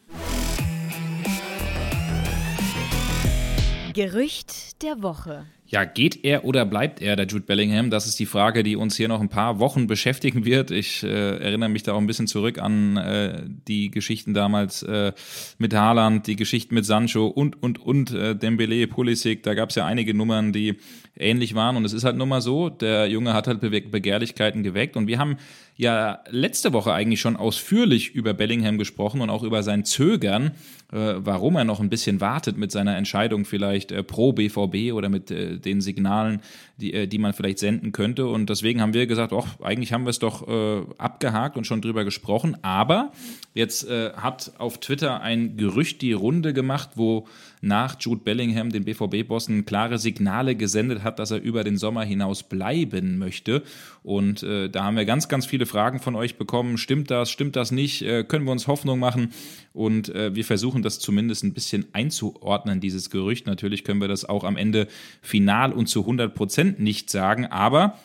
Gerücht der Woche. Ja, geht er oder bleibt er, der Jude Bellingham? Das ist die Frage, die uns hier noch ein paar Wochen beschäftigen wird. Ich äh, erinnere mich da auch ein bisschen zurück an äh, die Geschichten damals äh, mit Haaland, die Geschichten mit Sancho und, und, und äh, Dembele, Pulisic. Da gab es ja einige Nummern, die ähnlich waren. Und es ist halt nun mal so, der Junge hat halt Be Begehrlichkeiten geweckt. Und wir haben ja letzte Woche eigentlich schon ausführlich über Bellingham gesprochen und auch über sein Zögern, äh, warum er noch ein bisschen wartet mit seiner Entscheidung vielleicht äh, pro BVB oder mit äh, den Signalen, die, äh, die man vielleicht senden könnte. Und deswegen haben wir gesagt, oh, eigentlich haben wir es doch äh, abgehakt und schon drüber gesprochen. Aber jetzt äh, hat auf Twitter ein Gerücht die Runde gemacht, wo nach Jude Bellingham den BVB-Bossen klare Signale gesendet hat, dass er über den Sommer hinaus bleiben möchte. Und äh, da haben wir ganz, ganz viele Fragen von euch bekommen. Stimmt das? Stimmt das nicht? Äh, können wir uns Hoffnung machen? Und äh, wir versuchen das zumindest ein bisschen einzuordnen, dieses Gerücht. Natürlich können wir das auch am Ende final und zu 100 Prozent nicht sagen, aber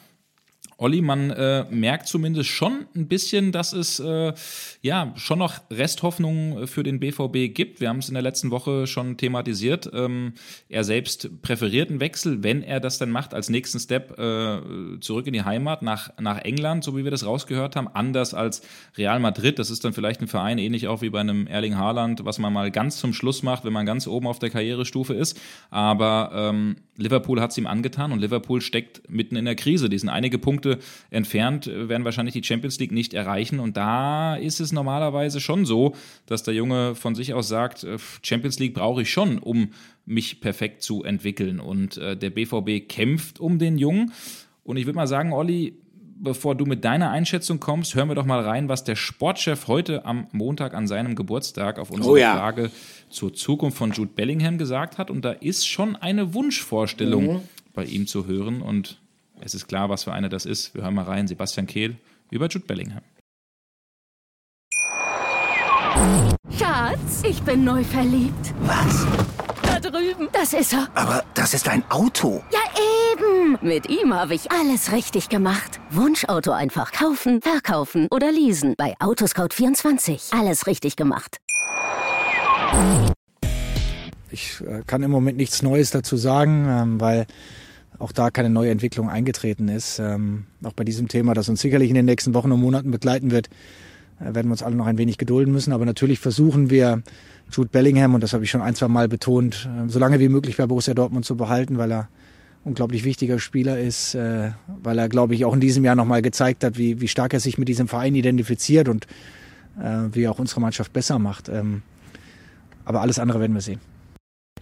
Olli, man äh, merkt zumindest schon ein bisschen, dass es äh, ja schon noch Resthoffnung für den BVB gibt. Wir haben es in der letzten Woche schon thematisiert. Ähm, er selbst präferiert einen Wechsel, wenn er das dann macht, als nächsten Step äh, zurück in die Heimat nach, nach England, so wie wir das rausgehört haben. Anders als Real Madrid. Das ist dann vielleicht ein Verein, ähnlich auch wie bei einem Erling Haaland, was man mal ganz zum Schluss macht, wenn man ganz oben auf der Karrierestufe ist. Aber ähm, Liverpool hat es ihm angetan und Liverpool steckt mitten in der Krise. Die sind einige Punkte entfernt, werden wahrscheinlich die Champions League nicht erreichen. Und da ist es normalerweise schon so, dass der Junge von sich aus sagt, äh, Champions League brauche ich schon, um mich perfekt zu entwickeln. Und äh, der BVB kämpft um den Jungen. Und ich würde mal sagen, Olli, bevor du mit deiner Einschätzung kommst, hören wir doch mal rein, was der Sportchef heute am Montag an seinem Geburtstag auf unsere oh ja. Frage zur Zukunft von Jude Bellingham gesagt hat. Und da ist schon eine Wunschvorstellung mhm. bei ihm zu hören. Und es ist klar, was für eine das ist. Wir hören mal rein. Sebastian Kehl über Jude Bellingham. Schatz, ich bin neu verliebt. Was? Da drüben. Das ist er. Aber das ist ein Auto. Ja, eben. Mit ihm habe ich alles richtig gemacht. Wunschauto einfach kaufen, verkaufen oder leasen. Bei Autoscout24. Alles richtig gemacht. Ich äh, kann im Moment nichts Neues dazu sagen, ähm, weil auch da keine neue Entwicklung eingetreten ist. Ähm, auch bei diesem Thema, das uns sicherlich in den nächsten Wochen und Monaten begleiten wird, äh, werden wir uns alle noch ein wenig gedulden müssen. Aber natürlich versuchen wir, Jude Bellingham, und das habe ich schon ein, zwei Mal betont, äh, so lange wie möglich bei Borussia Dortmund zu behalten, weil er unglaublich wichtiger Spieler ist, weil er, glaube ich, auch in diesem Jahr nochmal gezeigt hat, wie, wie stark er sich mit diesem Verein identifiziert und wie er auch unsere Mannschaft besser macht. Aber alles andere werden wir sehen.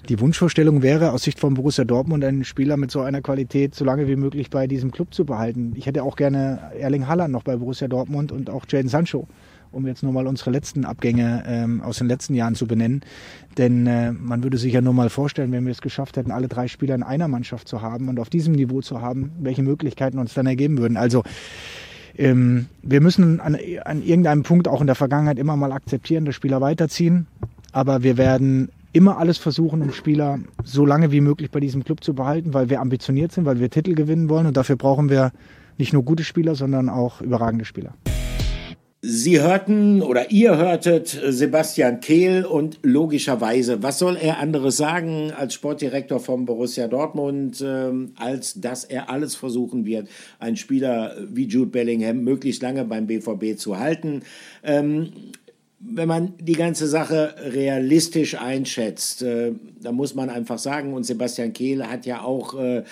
Die Wunschvorstellung wäre aus Sicht von Borussia Dortmund einen Spieler mit so einer Qualität so lange wie möglich bei diesem Club zu behalten. Ich hätte auch gerne Erling Haaland noch bei Borussia Dortmund und auch Jaden Sancho, um jetzt nur mal unsere letzten Abgänge ähm, aus den letzten Jahren zu benennen. Denn äh, man würde sich ja nur mal vorstellen, wenn wir es geschafft hätten, alle drei Spieler in einer Mannschaft zu haben und auf diesem Niveau zu haben, welche Möglichkeiten uns dann ergeben würden. Also ähm, wir müssen an, an irgendeinem Punkt auch in der Vergangenheit immer mal akzeptieren, dass Spieler weiterziehen. Aber wir werden immer alles versuchen, um Spieler so lange wie möglich bei diesem Club zu behalten, weil wir ambitioniert sind, weil wir Titel gewinnen wollen und dafür brauchen wir nicht nur gute Spieler, sondern auch überragende Spieler. Sie hörten oder ihr hörtet Sebastian Kehl und logischerweise, was soll er anderes sagen als Sportdirektor von Borussia Dortmund, äh, als dass er alles versuchen wird, einen Spieler wie Jude Bellingham möglichst lange beim BVB zu halten. Ähm, wenn man die ganze Sache realistisch einschätzt, äh, da muss man einfach sagen, und Sebastian Kehl hat ja auch äh,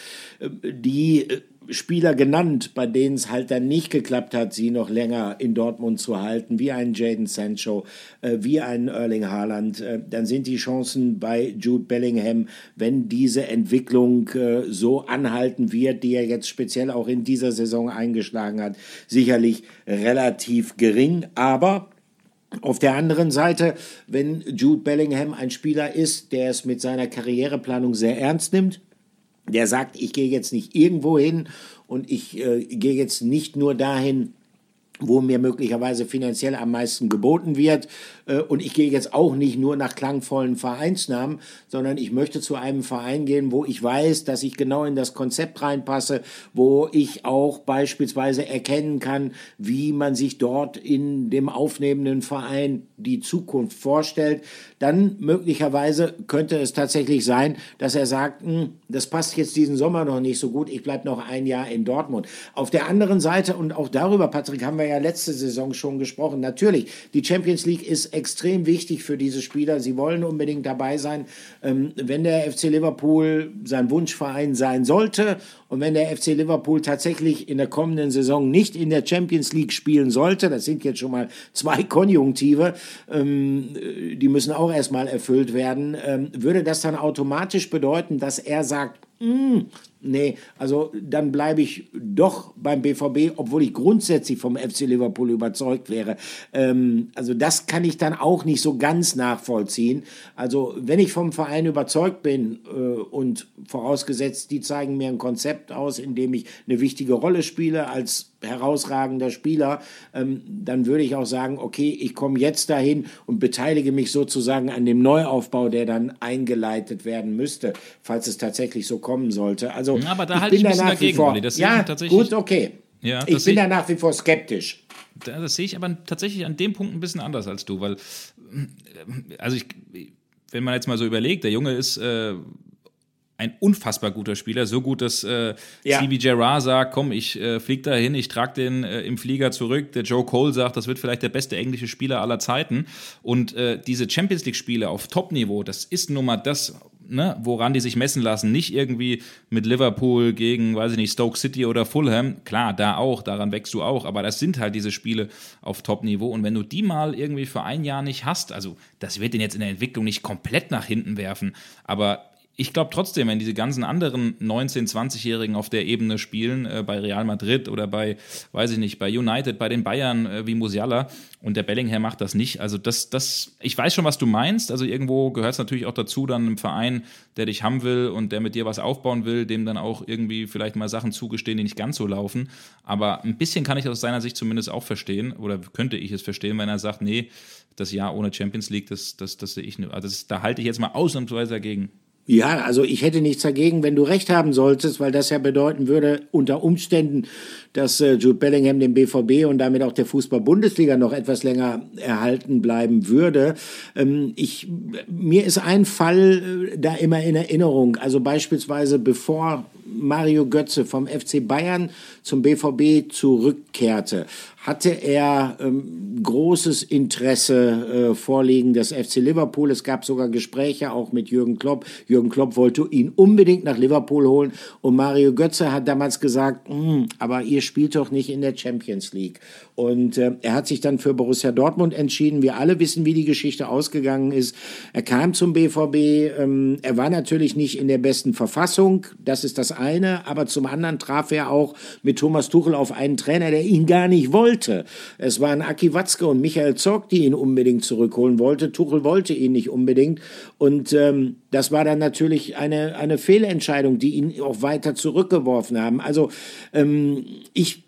die Spieler genannt, bei denen es halt dann nicht geklappt hat, sie noch länger in Dortmund zu halten, wie ein Jaden Sancho, äh, wie ein Erling Haaland, äh, dann sind die Chancen bei Jude Bellingham, wenn diese Entwicklung äh, so anhalten wird, die er jetzt speziell auch in dieser Saison eingeschlagen hat, sicherlich relativ gering. Aber auf der anderen Seite, wenn Jude Bellingham ein Spieler ist, der es mit seiner Karriereplanung sehr ernst nimmt, der sagt, ich gehe jetzt nicht irgendwo hin und ich äh, gehe jetzt nicht nur dahin, wo mir möglicherweise finanziell am meisten geboten wird. Äh, und ich gehe jetzt auch nicht nur nach klangvollen Vereinsnamen, sondern ich möchte zu einem Verein gehen, wo ich weiß, dass ich genau in das Konzept reinpasse, wo ich auch beispielsweise erkennen kann, wie man sich dort in dem aufnehmenden Verein die Zukunft vorstellt. Dann möglicherweise könnte es tatsächlich sein, dass er sagt, hm, das passt jetzt diesen Sommer noch nicht so gut, ich bleibe noch ein Jahr in Dortmund. Auf der anderen Seite, und auch darüber, Patrick, haben wir ja letzte Saison schon gesprochen, natürlich, die Champions League ist extrem wichtig für diese Spieler. Sie wollen unbedingt dabei sein. Ähm, wenn der FC Liverpool sein Wunschverein sein sollte und wenn der FC Liverpool tatsächlich in der kommenden Saison nicht in der Champions League spielen sollte, das sind jetzt schon mal zwei Konjunktive, ähm, die müssen auch erstmal erfüllt werden, ähm, würde das dann automatisch bedeuten, dass er sagt, mm, nee, also dann bleibe ich doch beim BVB, obwohl ich grundsätzlich vom FC Liverpool überzeugt wäre. Ähm, also das kann ich dann auch nicht so ganz nachvollziehen. Also wenn ich vom Verein überzeugt bin äh, und vorausgesetzt, die zeigen mir ein Konzept aus, in dem ich eine wichtige Rolle spiele als herausragender Spieler, ähm, dann würde ich auch sagen, okay, ich komme jetzt dahin und beteilige mich sozusagen an dem Neuaufbau, der dann eingeleitet werden müsste, falls es tatsächlich so kommen sollte. Also aber da halte ich mich dagegen, vor, Das ja, tatsächlich, gut, okay. Ja, ich bin da nach wie vor skeptisch. Das sehe ich aber tatsächlich an dem Punkt ein bisschen anders als du, weil, also ich, wenn man jetzt mal so überlegt, der Junge ist äh, ein unfassbar guter Spieler, so gut, dass äh, ja. CB Gerard sagt, komm, ich äh, fliege da hin, ich trage den äh, im Flieger zurück. Der Joe Cole sagt, das wird vielleicht der beste englische Spieler aller Zeiten. Und äh, diese Champions League-Spiele auf Top-Niveau, das ist nun mal das, ne, woran die sich messen lassen. Nicht irgendwie mit Liverpool gegen, weiß ich nicht, Stoke City oder Fulham. Klar, da auch, daran wächst du auch. Aber das sind halt diese Spiele auf Top-Niveau. Und wenn du die mal irgendwie für ein Jahr nicht hast, also das wird den jetzt in der Entwicklung nicht komplett nach hinten werfen. Aber ich glaube trotzdem, wenn diese ganzen anderen 19-, 20-Jährigen auf der Ebene spielen, äh, bei Real Madrid oder bei, weiß ich nicht, bei United, bei den Bayern äh, wie Musiala und der Bellingham macht das nicht. Also das, das, ich weiß schon, was du meinst. Also irgendwo gehört es natürlich auch dazu, dann einem Verein, der dich haben will und der mit dir was aufbauen will, dem dann auch irgendwie vielleicht mal Sachen zugestehen, die nicht ganz so laufen. Aber ein bisschen kann ich aus seiner Sicht zumindest auch verstehen oder könnte ich es verstehen, wenn er sagt, nee, das Jahr ohne Champions League, das, das, das sehe ich, also das, da halte ich jetzt mal ausnahmsweise dagegen. Ja, also ich hätte nichts dagegen, wenn du recht haben solltest, weil das ja bedeuten würde, unter Umständen, dass äh, Jude Bellingham dem BVB und damit auch der Fußball-Bundesliga noch etwas länger erhalten bleiben würde. Ähm, ich, mir ist ein Fall äh, da immer in Erinnerung. Also beispielsweise bevor Mario Götze vom FC Bayern zum BVB zurückkehrte, hatte er ähm, großes Interesse äh, vorliegen des FC Liverpool. Es gab sogar Gespräche auch mit Jürgen Klopp. Jürgen Klopp wollte ihn unbedingt nach Liverpool holen und Mario Götze hat damals gesagt, hm, aber ihr spielt doch nicht in der Champions League. Und äh, er hat sich dann für Borussia Dortmund entschieden. Wir alle wissen, wie die Geschichte ausgegangen ist. Er kam zum BVB. Ähm, er war natürlich nicht in der besten Verfassung. Das ist das eine. Aber zum anderen traf er auch mit Thomas Tuchel auf einen Trainer, der ihn gar nicht wollte. Es waren Aki Watzke und Michael Zorg, die ihn unbedingt zurückholen wollte. Tuchel wollte ihn nicht unbedingt. Und ähm, das war dann natürlich eine, eine Fehlentscheidung, die ihn auch weiter zurückgeworfen haben. Also ähm, ich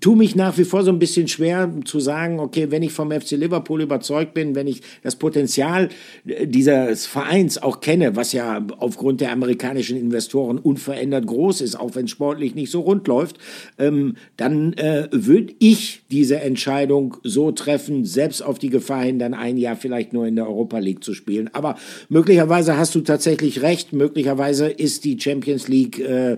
tue mich nach wie vor so ein bisschen schwer zu sagen, okay, wenn ich vom FC Liverpool überzeugt bin, wenn ich das Potenzial äh, dieses Vereins auch kenne, was ja aufgrund der amerikanischen Investoren unverändert groß ist, auch wenn sportlich nicht so rund läuft, ähm, dann äh, würde ich diese Entscheidung so treffen, selbst auf die Gefahr hin, dann ein Jahr vielleicht nur in der Europa League zu spielen. Aber möglicherweise hast du tatsächlich recht, möglicherweise ist die Champions League, äh,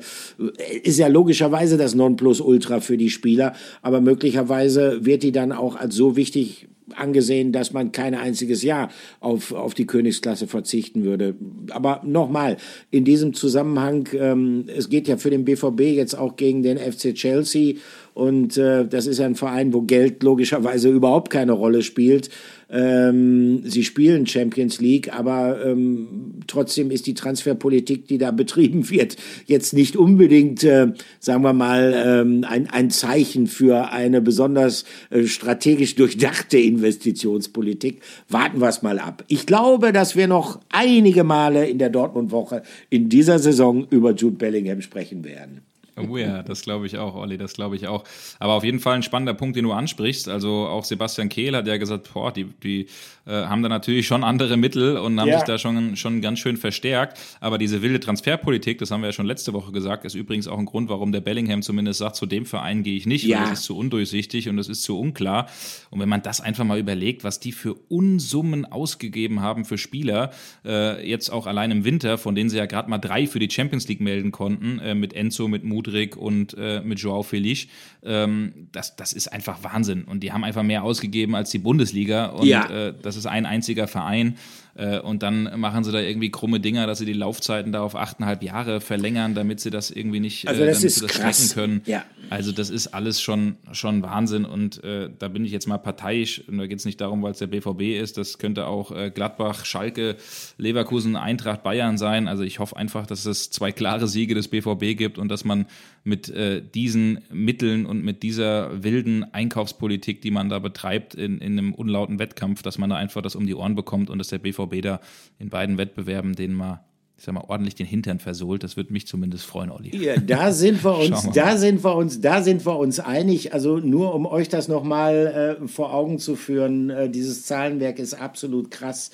ist ja logischerweise das Nonplusultra für die Spieler. Aber möglicherweise wird die dann auch als so wichtig angesehen, dass man kein einziges Jahr auf, auf die Königsklasse verzichten würde. Aber nochmal, in diesem Zusammenhang, ähm, es geht ja für den BVB jetzt auch gegen den FC Chelsea und äh, das ist ein Verein, wo Geld logischerweise überhaupt keine Rolle spielt. Ähm, sie spielen Champions League, aber ähm, trotzdem ist die Transferpolitik, die da betrieben wird, jetzt nicht unbedingt, äh, sagen wir mal, ähm, ein, ein Zeichen für eine besonders äh, strategisch durchdachte Investitionspolitik. Warten wir es mal ab. Ich glaube, dass wir noch einige Male in der Dortmund-Woche in dieser Saison über Jude Bellingham sprechen werden. Oh ja, das glaube ich auch, Olli, das glaube ich auch. Aber auf jeden Fall ein spannender Punkt, den du ansprichst. Also auch Sebastian Kehl hat ja gesagt, boah, die, die haben da natürlich schon andere Mittel und haben ja. sich da schon, schon ganz schön verstärkt. Aber diese wilde Transferpolitik, das haben wir ja schon letzte Woche gesagt, ist übrigens auch ein Grund, warum der Bellingham zumindest sagt, zu dem Verein gehe ich nicht, ja. weil das ist zu undurchsichtig und das ist zu unklar. Und wenn man das einfach mal überlegt, was die für Unsummen ausgegeben haben für Spieler, äh, jetzt auch allein im Winter, von denen sie ja gerade mal drei für die Champions League melden konnten, äh, mit Enzo, mit Mudrik und äh, mit Joao Felix, ähm, das, das ist einfach Wahnsinn. Und die haben einfach mehr ausgegeben als die Bundesliga. Und ja. äh, das ist ein einziger Verein. Äh, und dann machen sie da irgendwie krumme Dinger, dass sie die Laufzeiten da auf achteinhalb Jahre verlängern, damit sie das irgendwie nicht, also das äh, damit ist sie das strecken können. Ja. Also das ist alles schon, schon Wahnsinn und äh, da bin ich jetzt mal parteiisch. Und da geht es nicht darum, weil es der BVB ist. Das könnte auch äh, Gladbach, Schalke, Leverkusen, Eintracht, Bayern sein. Also ich hoffe einfach, dass es zwei klare Siege des BVB gibt und dass man mit äh, diesen Mitteln und mit dieser wilden Einkaufspolitik, die man da betreibt in, in einem unlauten Wettkampf, dass man da einfach das um die Ohren bekommt und dass der BVB da in beiden Wettbewerben den mal ich sag mal, ordentlich den Hintern versohlt. Das würde mich zumindest freuen, Olli. Ja, da sind wir uns, da sind wir uns, da sind wir uns einig. Also nur um euch das nochmal äh, vor Augen zu führen, äh, dieses Zahlenwerk ist absolut krass.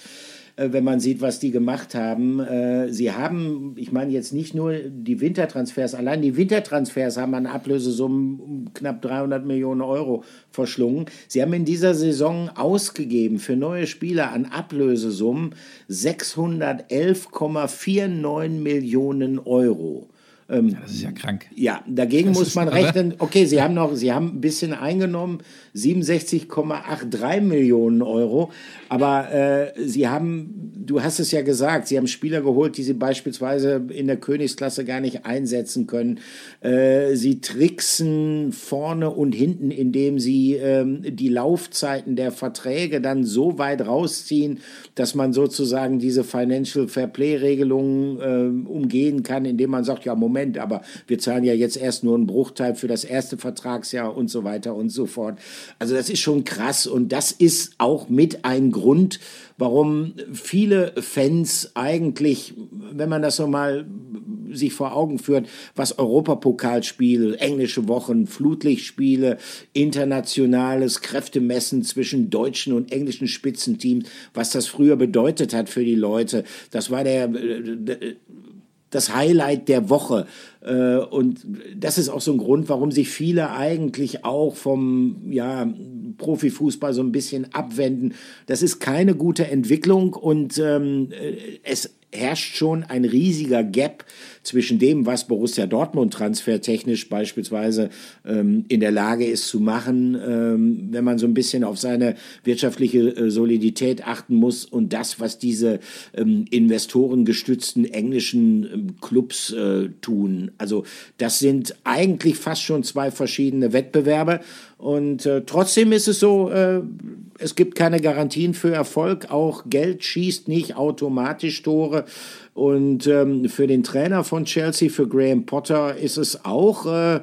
Äh, wenn man sieht, was die gemacht haben. Äh, sie haben, ich meine jetzt nicht nur die Wintertransfers, allein die Wintertransfers haben an Ablösesummen um knapp 300 Millionen Euro verschlungen. Sie haben in dieser Saison ausgegeben für neue Spieler an Ablösesummen 611,49 Millionen Euro. Ähm, ja, das ist ja krank. Ja, dagegen das muss man rechnen, okay, sie haben noch, sie haben ein bisschen eingenommen, 67,83 Millionen Euro, aber äh, sie haben, du hast es ja gesagt, sie haben Spieler geholt, die sie beispielsweise in der Königsklasse gar nicht einsetzen können. Äh, sie tricksen vorne und hinten, indem sie ähm, die Laufzeiten der Verträge dann so weit rausziehen, dass man sozusagen diese Financial Fair Play Regelungen äh, umgehen kann, indem man sagt, ja, Moment, Moment, aber wir zahlen ja jetzt erst nur einen Bruchteil für das erste Vertragsjahr und so weiter und so fort. Also das ist schon krass und das ist auch mit ein Grund, warum viele Fans eigentlich, wenn man das so mal sich vor Augen führt, was Europapokalspiele, englische Wochen, Flutlichtspiele, internationales Kräftemessen zwischen deutschen und englischen Spitzenteams, was das früher bedeutet hat für die Leute. Das war der äh, das Highlight der Woche. Äh, und das ist auch so ein Grund, warum sich viele eigentlich auch vom ja, Profifußball so ein bisschen abwenden. Das ist keine gute Entwicklung und ähm, es herrscht schon ein riesiger Gap zwischen dem, was Borussia Dortmund transfertechnisch beispielsweise ähm, in der Lage ist zu machen, ähm, wenn man so ein bisschen auf seine wirtschaftliche äh, Solidität achten muss und das, was diese ähm, investorengestützten englischen ähm, Clubs äh, tun. Also das sind eigentlich fast schon zwei verschiedene Wettbewerbe und äh, trotzdem ist es so, äh, es gibt keine Garantien für Erfolg. Auch Geld schießt nicht automatisch Tore. Und ähm, für den Trainer von Chelsea, für Graham Potter, ist es auch, äh,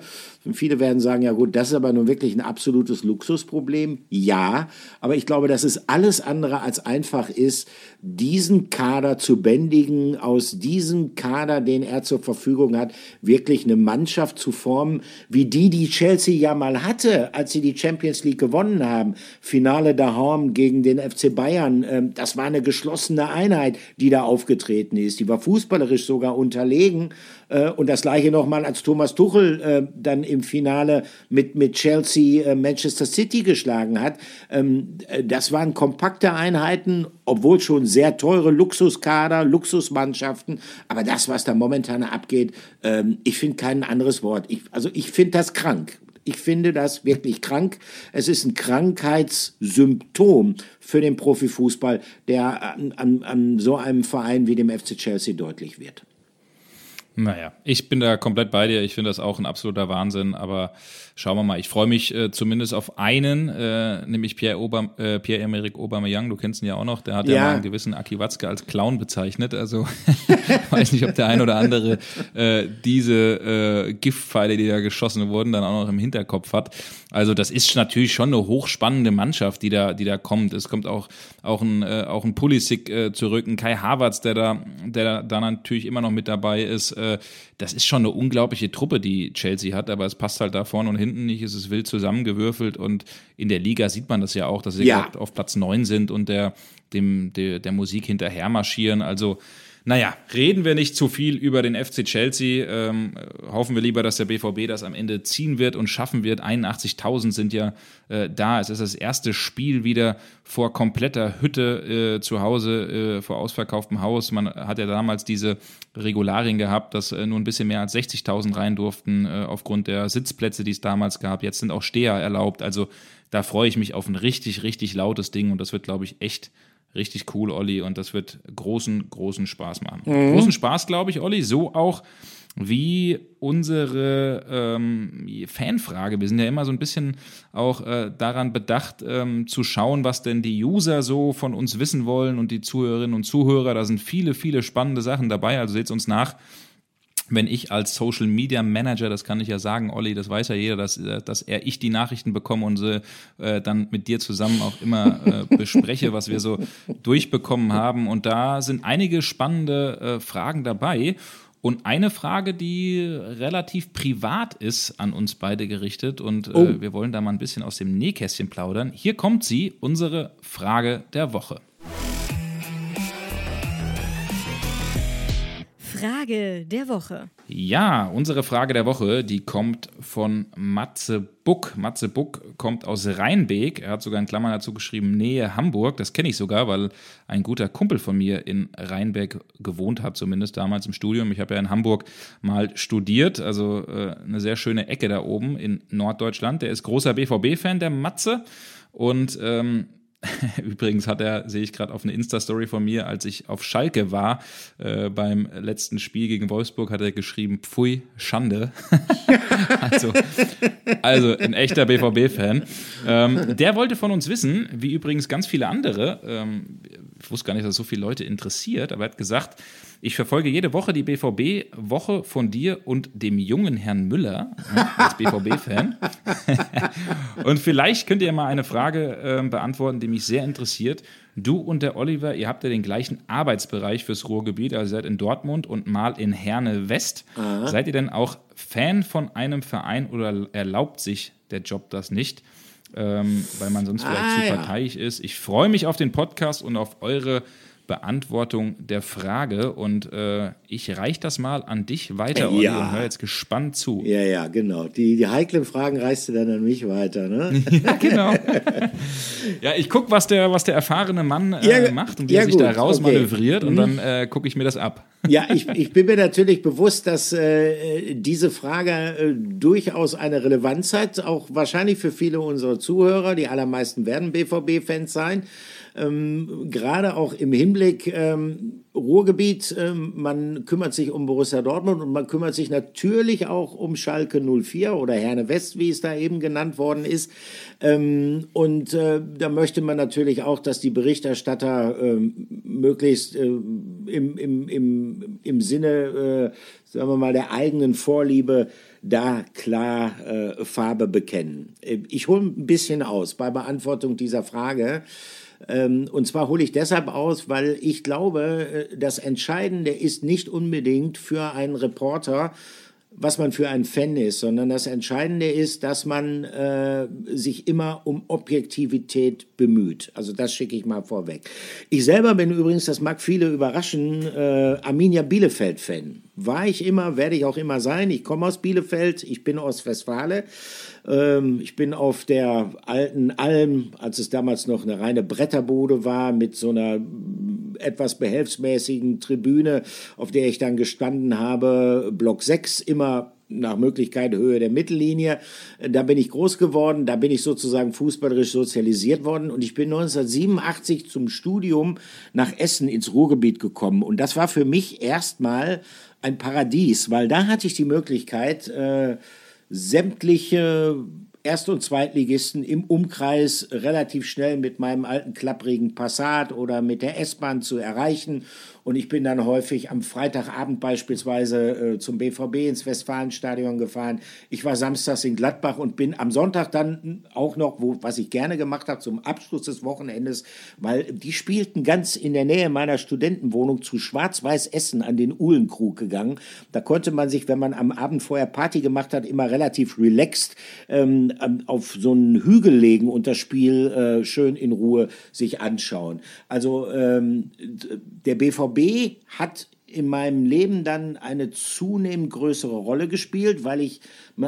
viele werden sagen, ja gut, das ist aber nun wirklich ein absolutes Luxusproblem. Ja, aber ich glaube, dass es alles andere als einfach ist, diesen Kader zu bändigen, aus diesem Kader, den er zur Verfügung hat, wirklich eine Mannschaft zu formen, wie die, die Chelsea ja mal hatte, als sie die Champions League gewonnen haben. Finale daheim gegen den FC Bayern. Ähm, das war eine geschlossene Einheit, die da aufgetreten ist die war fußballerisch sogar unterlegen. Äh, und das gleiche nochmal, als Thomas Tuchel äh, dann im Finale mit, mit Chelsea äh, Manchester City geschlagen hat. Ähm, das waren kompakte Einheiten, obwohl schon sehr teure Luxuskader, Luxusmannschaften. Aber das, was da momentan abgeht, ähm, ich finde kein anderes Wort. Ich, also ich finde das krank. Ich finde das wirklich krank. Es ist ein Krankheitssymptom für den Profifußball, der an, an, an so einem Verein wie dem FC Chelsea deutlich wird. Naja, ich bin da komplett bei dir. Ich finde das auch ein absoluter Wahnsinn. Aber schauen wir mal. Ich freue mich äh, zumindest auf einen, äh, nämlich Pierre Ober, äh, Pierre-Emerick Aubameyang. Du kennst ihn ja auch noch. Der hat ja, ja mal einen gewissen Aki Watzke als Clown bezeichnet. Also weiß nicht, ob der ein oder andere äh, diese äh, Giftpfeile, die da geschossen wurden, dann auch noch im Hinterkopf hat. Also das ist natürlich schon eine hochspannende Mannschaft, die da, die da kommt. Es kommt auch auch ein äh, auch ein Pulisic äh, zurück, ein Kai Havertz, der da, der da natürlich immer noch mit dabei ist äh, das ist schon eine unglaubliche Truppe, die Chelsea hat, aber es passt halt da vorne und hinten nicht, es ist wild zusammengewürfelt und in der Liga sieht man das ja auch, dass sie ja. auf Platz 9 sind und der, dem, der, der Musik hinterher marschieren. Also naja, reden wir nicht zu viel über den FC Chelsea. Ähm, hoffen wir lieber, dass der BVB das am Ende ziehen wird und schaffen wird. 81.000 sind ja äh, da. Es ist das erste Spiel wieder vor kompletter Hütte äh, zu Hause, äh, vor ausverkauftem Haus. Man hat ja damals diese Regularien gehabt, dass äh, nur ein bisschen mehr als 60.000 rein durften äh, aufgrund der Sitzplätze, die es damals gab. Jetzt sind auch Steher erlaubt. Also da freue ich mich auf ein richtig, richtig lautes Ding und das wird, glaube ich, echt Richtig cool, Olli, und das wird großen, großen Spaß machen. Mhm. Großen Spaß, glaube ich, Olli, so auch wie unsere ähm, Fanfrage. Wir sind ja immer so ein bisschen auch äh, daran bedacht, ähm, zu schauen, was denn die User so von uns wissen wollen und die Zuhörerinnen und Zuhörer. Da sind viele, viele spannende Sachen dabei. Also seht uns nach, wenn ich als Social Media Manager, das kann ich ja sagen, Olli, das weiß ja jeder, dass, äh, dass er ich die Nachrichten bekomme und sie äh, dann mit dir zusammen auch immer äh, bespreche, was wir so durchbekommen haben. Und da sind einige spannende äh, Fragen dabei. Und eine Frage, die relativ privat ist, an uns beide gerichtet. Und äh, oh. wir wollen da mal ein bisschen aus dem Nähkästchen plaudern. Hier kommt sie, unsere Frage der Woche. Frage der Woche. Ja, unsere Frage der Woche, die kommt von Matze Buck. Matze Buck kommt aus Rheinbeek. Er hat sogar in Klammern dazu geschrieben, Nähe Hamburg. Das kenne ich sogar, weil ein guter Kumpel von mir in Rheinbeck gewohnt hat, zumindest damals im Studium. Ich habe ja in Hamburg mal studiert, also äh, eine sehr schöne Ecke da oben in Norddeutschland. Der ist großer BVB-Fan, der Matze. Und ähm, Übrigens hat er, sehe ich gerade auf eine Insta-Story von mir, als ich auf Schalke war, äh, beim letzten Spiel gegen Wolfsburg, hat er geschrieben, pfui, Schande. also, also ein echter BVB-Fan. Ähm, der wollte von uns wissen, wie übrigens ganz viele andere, ähm, ich wusste gar nicht, dass so viele Leute interessiert, aber er hat gesagt, ich verfolge jede Woche die BVB-Woche von dir und dem jungen Herrn Müller ne, als BVB-Fan. und vielleicht könnt ihr mal eine Frage äh, beantworten, die mich sehr interessiert. Du und der Oliver, ihr habt ja den gleichen Arbeitsbereich fürs Ruhrgebiet, also seid in Dortmund und mal in Herne West. Aha. Seid ihr denn auch Fan von einem Verein oder erlaubt sich der Job das nicht? Ähm, weil man sonst vielleicht ah, zu parteiisch ja. ist. Ich freue mich auf den Podcast und auf eure Beantwortung der Frage. Und äh, ich reiche das mal an dich weiter, Olli, ja. und hör jetzt gespannt zu. Ja, ja, genau. Die, die heiklen Fragen reichst du dann an mich weiter, ne? ja, genau. ja, ich gucke, was der, was der erfahrene Mann äh, ja, macht und wie ja, er sich gut. da rausmanövriert okay. und mhm. dann äh, gucke ich mir das ab. ja, ich, ich bin mir natürlich bewusst, dass äh, diese Frage äh, durchaus eine Relevanz hat, auch wahrscheinlich für viele unserer Zuhörer. Die allermeisten werden BVB-Fans sein ähm, gerade auch im Hinblick ähm, Ruhrgebiet, ähm, man kümmert sich um Borussia Dortmund und man kümmert sich natürlich auch um Schalke 04 oder Herne West, wie es da eben genannt worden ist. Ähm, und äh, da möchte man natürlich auch, dass die Berichterstatter äh, möglichst äh, im, im, im, im Sinne, äh, sagen wir mal, der eigenen Vorliebe da klar äh, Farbe bekennen. Äh, ich hole ein bisschen aus bei Beantwortung dieser Frage. Ähm, und zwar hole ich deshalb aus, weil ich glaube, äh, das Entscheidende ist nicht unbedingt für einen Reporter, was man für ein Fan ist, sondern das Entscheidende ist, dass man äh, sich immer um Objektivität bemüht. Also das schicke ich mal vorweg. Ich selber bin übrigens, das mag viele überraschen, äh, Arminia Bielefeld-Fan. War ich immer, werde ich auch immer sein. Ich komme aus Bielefeld, ich bin aus Westfale. Ähm, ich bin auf der alten Alm, als es damals noch eine reine Bretterbude war, mit so einer etwas behelfsmäßigen Tribüne, auf der ich dann gestanden habe, Block 6, immer nach Möglichkeit Höhe der Mittellinie. Da bin ich groß geworden, da bin ich sozusagen fußballerisch sozialisiert worden und ich bin 1987 zum Studium nach Essen ins Ruhrgebiet gekommen und das war für mich erstmal ein Paradies, weil da hatte ich die Möglichkeit, äh, sämtliche Erst- und Zweitligisten im Umkreis relativ schnell mit meinem alten klapprigen Passat oder mit der S-Bahn zu erreichen Und ich bin dann häufig am Freitagabend beispielsweise äh, zum BVB ins Westfalenstadion gefahren. Ich war samstags in Gladbach und bin am Sonntag dann auch noch, wo, was ich gerne gemacht habe, zum Abschluss des Wochenendes, weil die spielten ganz in der Nähe meiner Studentenwohnung zu Schwarz-Weiß Essen an den Uhlenkrug gegangen. Da konnte man sich, wenn man am Abend vorher Party gemacht hat, immer relativ relaxed ähm, auf so einen Hügel legen und das Spiel äh, schön in Ruhe sich anschauen. Also ähm, der BVB hat in meinem Leben dann eine zunehmend größere Rolle gespielt, weil ich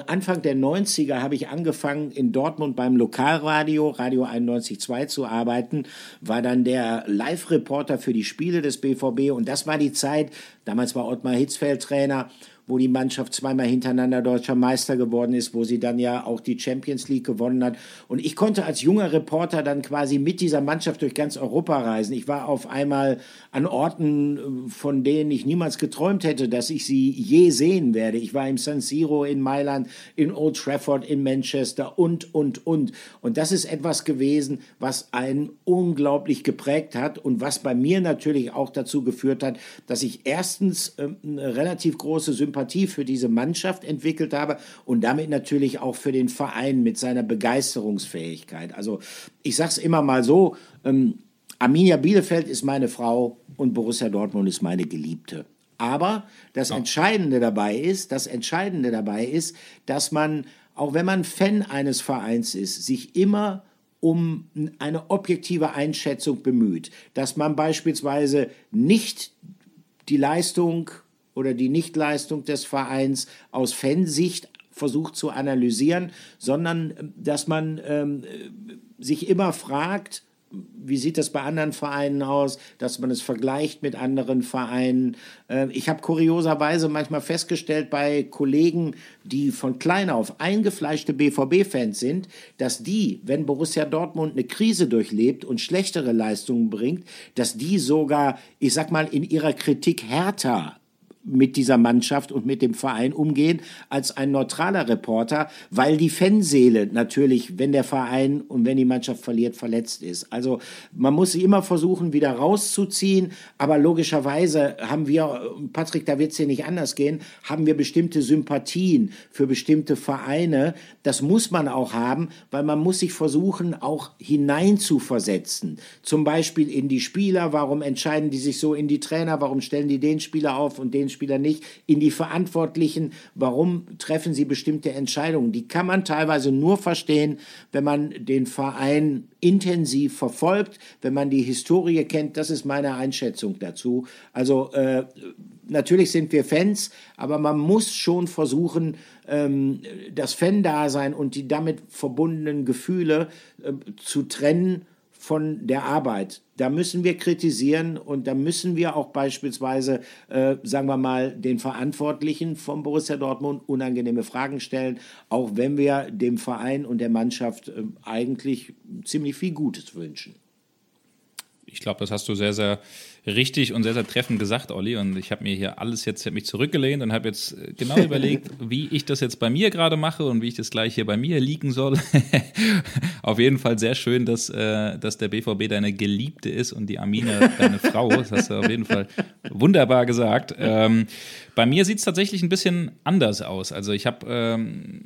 Anfang der 90er habe ich angefangen in Dortmund beim Lokalradio, Radio 91.2 zu arbeiten, war dann der Live-Reporter für die Spiele des BVB und das war die Zeit, damals war Ottmar Hitzfeld Trainer wo die Mannschaft zweimal hintereinander deutscher Meister geworden ist, wo sie dann ja auch die Champions League gewonnen hat. Und ich konnte als junger Reporter dann quasi mit dieser Mannschaft durch ganz Europa reisen. Ich war auf einmal an Orten, äh, von denen ich niemals geträumt hätte, dass ich sie je sehen werde. Ich war im San Siro in Mailand, in Old Trafford, in Manchester und, und, und. Und das ist etwas gewesen, was einen unglaublich geprägt hat und was bei mir natürlich auch dazu geführt hat, dass ich erstens äh, eine relativ große Sympathie Sympathie für diese Mannschaft entwickelt habe und damit natürlich auch für den Verein mit seiner Begeisterungsfähigkeit. Also ich sage es immer mal so, ähm, Arminia Bielefeld ist meine Frau und Borussia Dortmund ist meine Geliebte. Aber das ja. Entscheidende dabei ist, das Entscheidende dabei ist, dass man, auch wenn man Fan eines Vereins ist, sich immer um eine objektive Einschätzung bemüht, dass man beispielsweise nicht die Leistung oder die Nichtleistung des Vereins aus Fansicht versucht zu analysieren, sondern dass man ähm, sich immer fragt, wie sieht das bei anderen Vereinen aus, dass man es vergleicht mit anderen Vereinen. Ähm, ich habe kurioserweise manchmal festgestellt bei Kollegen, die von klein auf eingefleischte BVB-Fans sind, dass die, wenn Borussia Dortmund eine Krise durchlebt und schlechtere Leistungen bringt, dass die sogar, ich sag mal, in ihrer Kritik härter mit dieser Mannschaft und mit dem Verein umgehen als ein neutraler Reporter, weil die Fanseele natürlich, wenn der Verein und wenn die Mannschaft verliert, verletzt ist. Also man muss sie immer versuchen, wieder rauszuziehen, aber logischerweise haben wir, Patrick, da wird es hier nicht anders gehen, haben wir bestimmte Sympathien für bestimmte Vereine. Das muss man auch haben, weil man muss sich versuchen, auch hineinzuversetzen. Zum Beispiel in die Spieler, warum entscheiden die sich so in die Trainer, warum stellen die den Spieler auf und den Spieler nicht, in die Verantwortlichen, warum treffen sie bestimmte Entscheidungen. Die kann man teilweise nur verstehen, wenn man den Verein intensiv verfolgt, wenn man die Historie kennt. Das ist meine Einschätzung dazu. Also äh, natürlich sind wir Fans, aber man muss schon versuchen, ähm, das Fan-Dasein und die damit verbundenen Gefühle äh, zu trennen von der Arbeit. Da müssen wir kritisieren und da müssen wir auch beispielsweise, äh, sagen wir mal, den Verantwortlichen von Borussia Dortmund unangenehme Fragen stellen, auch wenn wir dem Verein und der Mannschaft äh, eigentlich ziemlich viel Gutes wünschen. Ich glaube, das hast du sehr, sehr richtig und sehr, sehr treffend gesagt, Olli. Und ich habe mir hier alles jetzt mich zurückgelehnt und habe jetzt äh, genau überlegt, wie ich das jetzt bei mir gerade mache und wie ich das gleich hier bei mir liegen soll. Auf jeden Fall sehr schön, dass, äh, dass der BVB deine Geliebte ist und die Amina deine Frau. Das hast du auf jeden Fall wunderbar gesagt. Ähm, bei mir sieht es tatsächlich ein bisschen anders aus. Also ich habe ähm,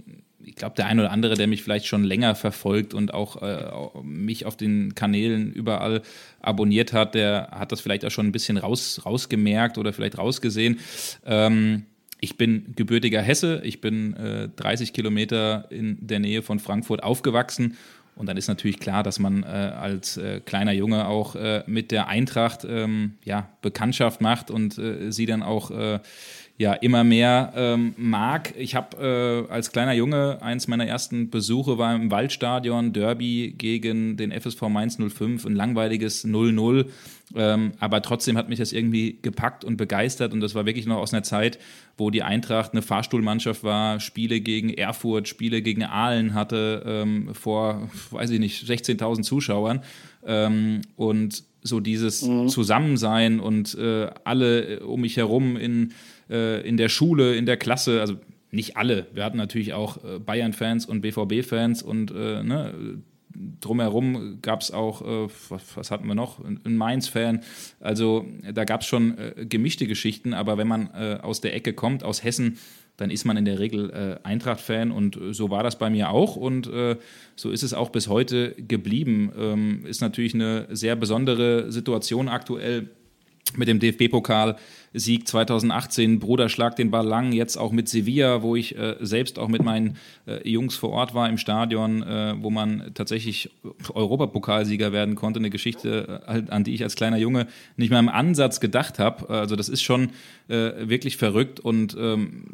glaube, der eine oder andere, der mich vielleicht schon länger verfolgt und auch äh, mich auf den Kanälen überall abonniert hat, der hat das vielleicht auch schon ein bisschen raus, rausgemerkt oder vielleicht rausgesehen. Ähm, ich bin gebürtiger Hesse, ich bin äh, 30 Kilometer in der Nähe von Frankfurt aufgewachsen und dann ist natürlich klar, dass man äh, als äh, kleiner Junge auch äh, mit der Eintracht ähm, ja, Bekanntschaft macht und äh, sie dann auch äh, ja immer mehr ähm, mag. Ich habe äh, als kleiner Junge eins meiner ersten Besuche war im Waldstadion Derby gegen den FSV Mainz 05, ein langweiliges 0-0. Ähm, aber trotzdem hat mich das irgendwie gepackt und begeistert und das war wirklich noch aus einer Zeit, wo die Eintracht eine Fahrstuhlmannschaft war, Spiele gegen Erfurt, Spiele gegen Aalen hatte ähm, vor, weiß ich nicht, 16.000 Zuschauern ähm, und so dieses mhm. Zusammensein und äh, alle um mich herum in äh, in der Schule, in der Klasse, also nicht alle. Wir hatten natürlich auch äh, Bayern-Fans und BVB-Fans und äh, ne, drumherum gab es auch, äh, was, was, hatten wir noch, ein Mainz-Fan. Also da gab es schon äh, gemischte Geschichten, aber wenn man äh, aus der Ecke kommt, aus Hessen, dann ist man in der Regel äh, Eintracht-Fan und so war das bei mir auch und so ist es auch bis heute geblieben. Ähm, ist natürlich eine sehr besondere Situation aktuell mit dem DFB-Pokal. Sieg 2018, Bruder schlag den Ball lang, jetzt auch mit Sevilla, wo ich äh, selbst auch mit meinen äh, Jungs vor Ort war im Stadion, äh, wo man tatsächlich Europapokalsieger werden konnte. Eine Geschichte, äh, an die ich als kleiner Junge nicht mal im Ansatz gedacht habe. Also das ist schon äh, wirklich verrückt und ähm,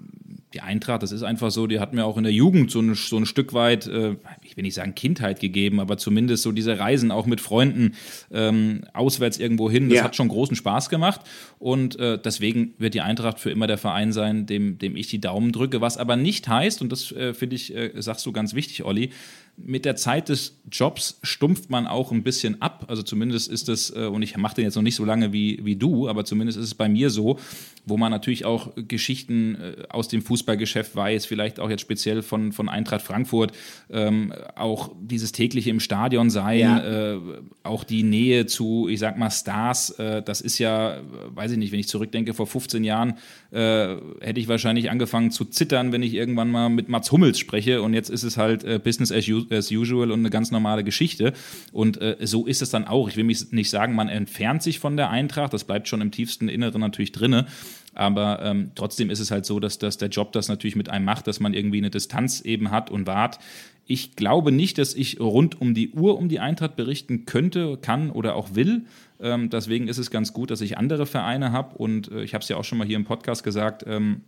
die Eintracht, das ist einfach so, die hat mir auch in der Jugend so ein, so ein Stück weit, äh, ich will nicht sagen Kindheit gegeben, aber zumindest so diese Reisen auch mit Freunden ähm, auswärts irgendwo hin, das ja. hat schon großen Spaß gemacht und äh, deswegen wird die Eintracht für immer der Verein sein, dem, dem ich die Daumen drücke, was aber nicht heißt, und das äh, finde ich, äh, sagst du ganz wichtig, Olli, mit der Zeit des Jobs stumpft man auch ein bisschen ab. Also zumindest ist es, äh, und ich mache den jetzt noch nicht so lange wie, wie du, aber zumindest ist es bei mir so, wo man natürlich auch Geschichten äh, aus dem Fußballgeschäft weiß, vielleicht auch jetzt speziell von, von Eintracht Frankfurt, ähm, auch dieses tägliche im Stadion sein, ja. äh, auch die Nähe zu, ich sag mal, Stars, äh, das ist ja, weiß ich nicht, wenn ich zurückdenke, vor 15 Jahren äh, hätte ich wahrscheinlich angefangen zu zittern, wenn ich irgendwann mal mit Mats Hummels spreche und jetzt ist es halt äh, Business as, as, usual und eine ganz normale Geschichte und so ist es dann auch. Ich will mich nicht sagen, man entfernt sich von der Eintracht, das bleibt schon im tiefsten Inneren natürlich drinne, aber ähm, trotzdem ist es halt so, dass, dass der Job das natürlich mit einem macht, dass man irgendwie eine Distanz eben hat und wart. Ich glaube nicht, dass ich rund um die Uhr um die Eintracht berichten könnte, kann oder auch will. Ähm, deswegen ist es ganz gut, dass ich andere Vereine habe. Und äh, ich habe es ja auch schon mal hier im Podcast gesagt, ähm,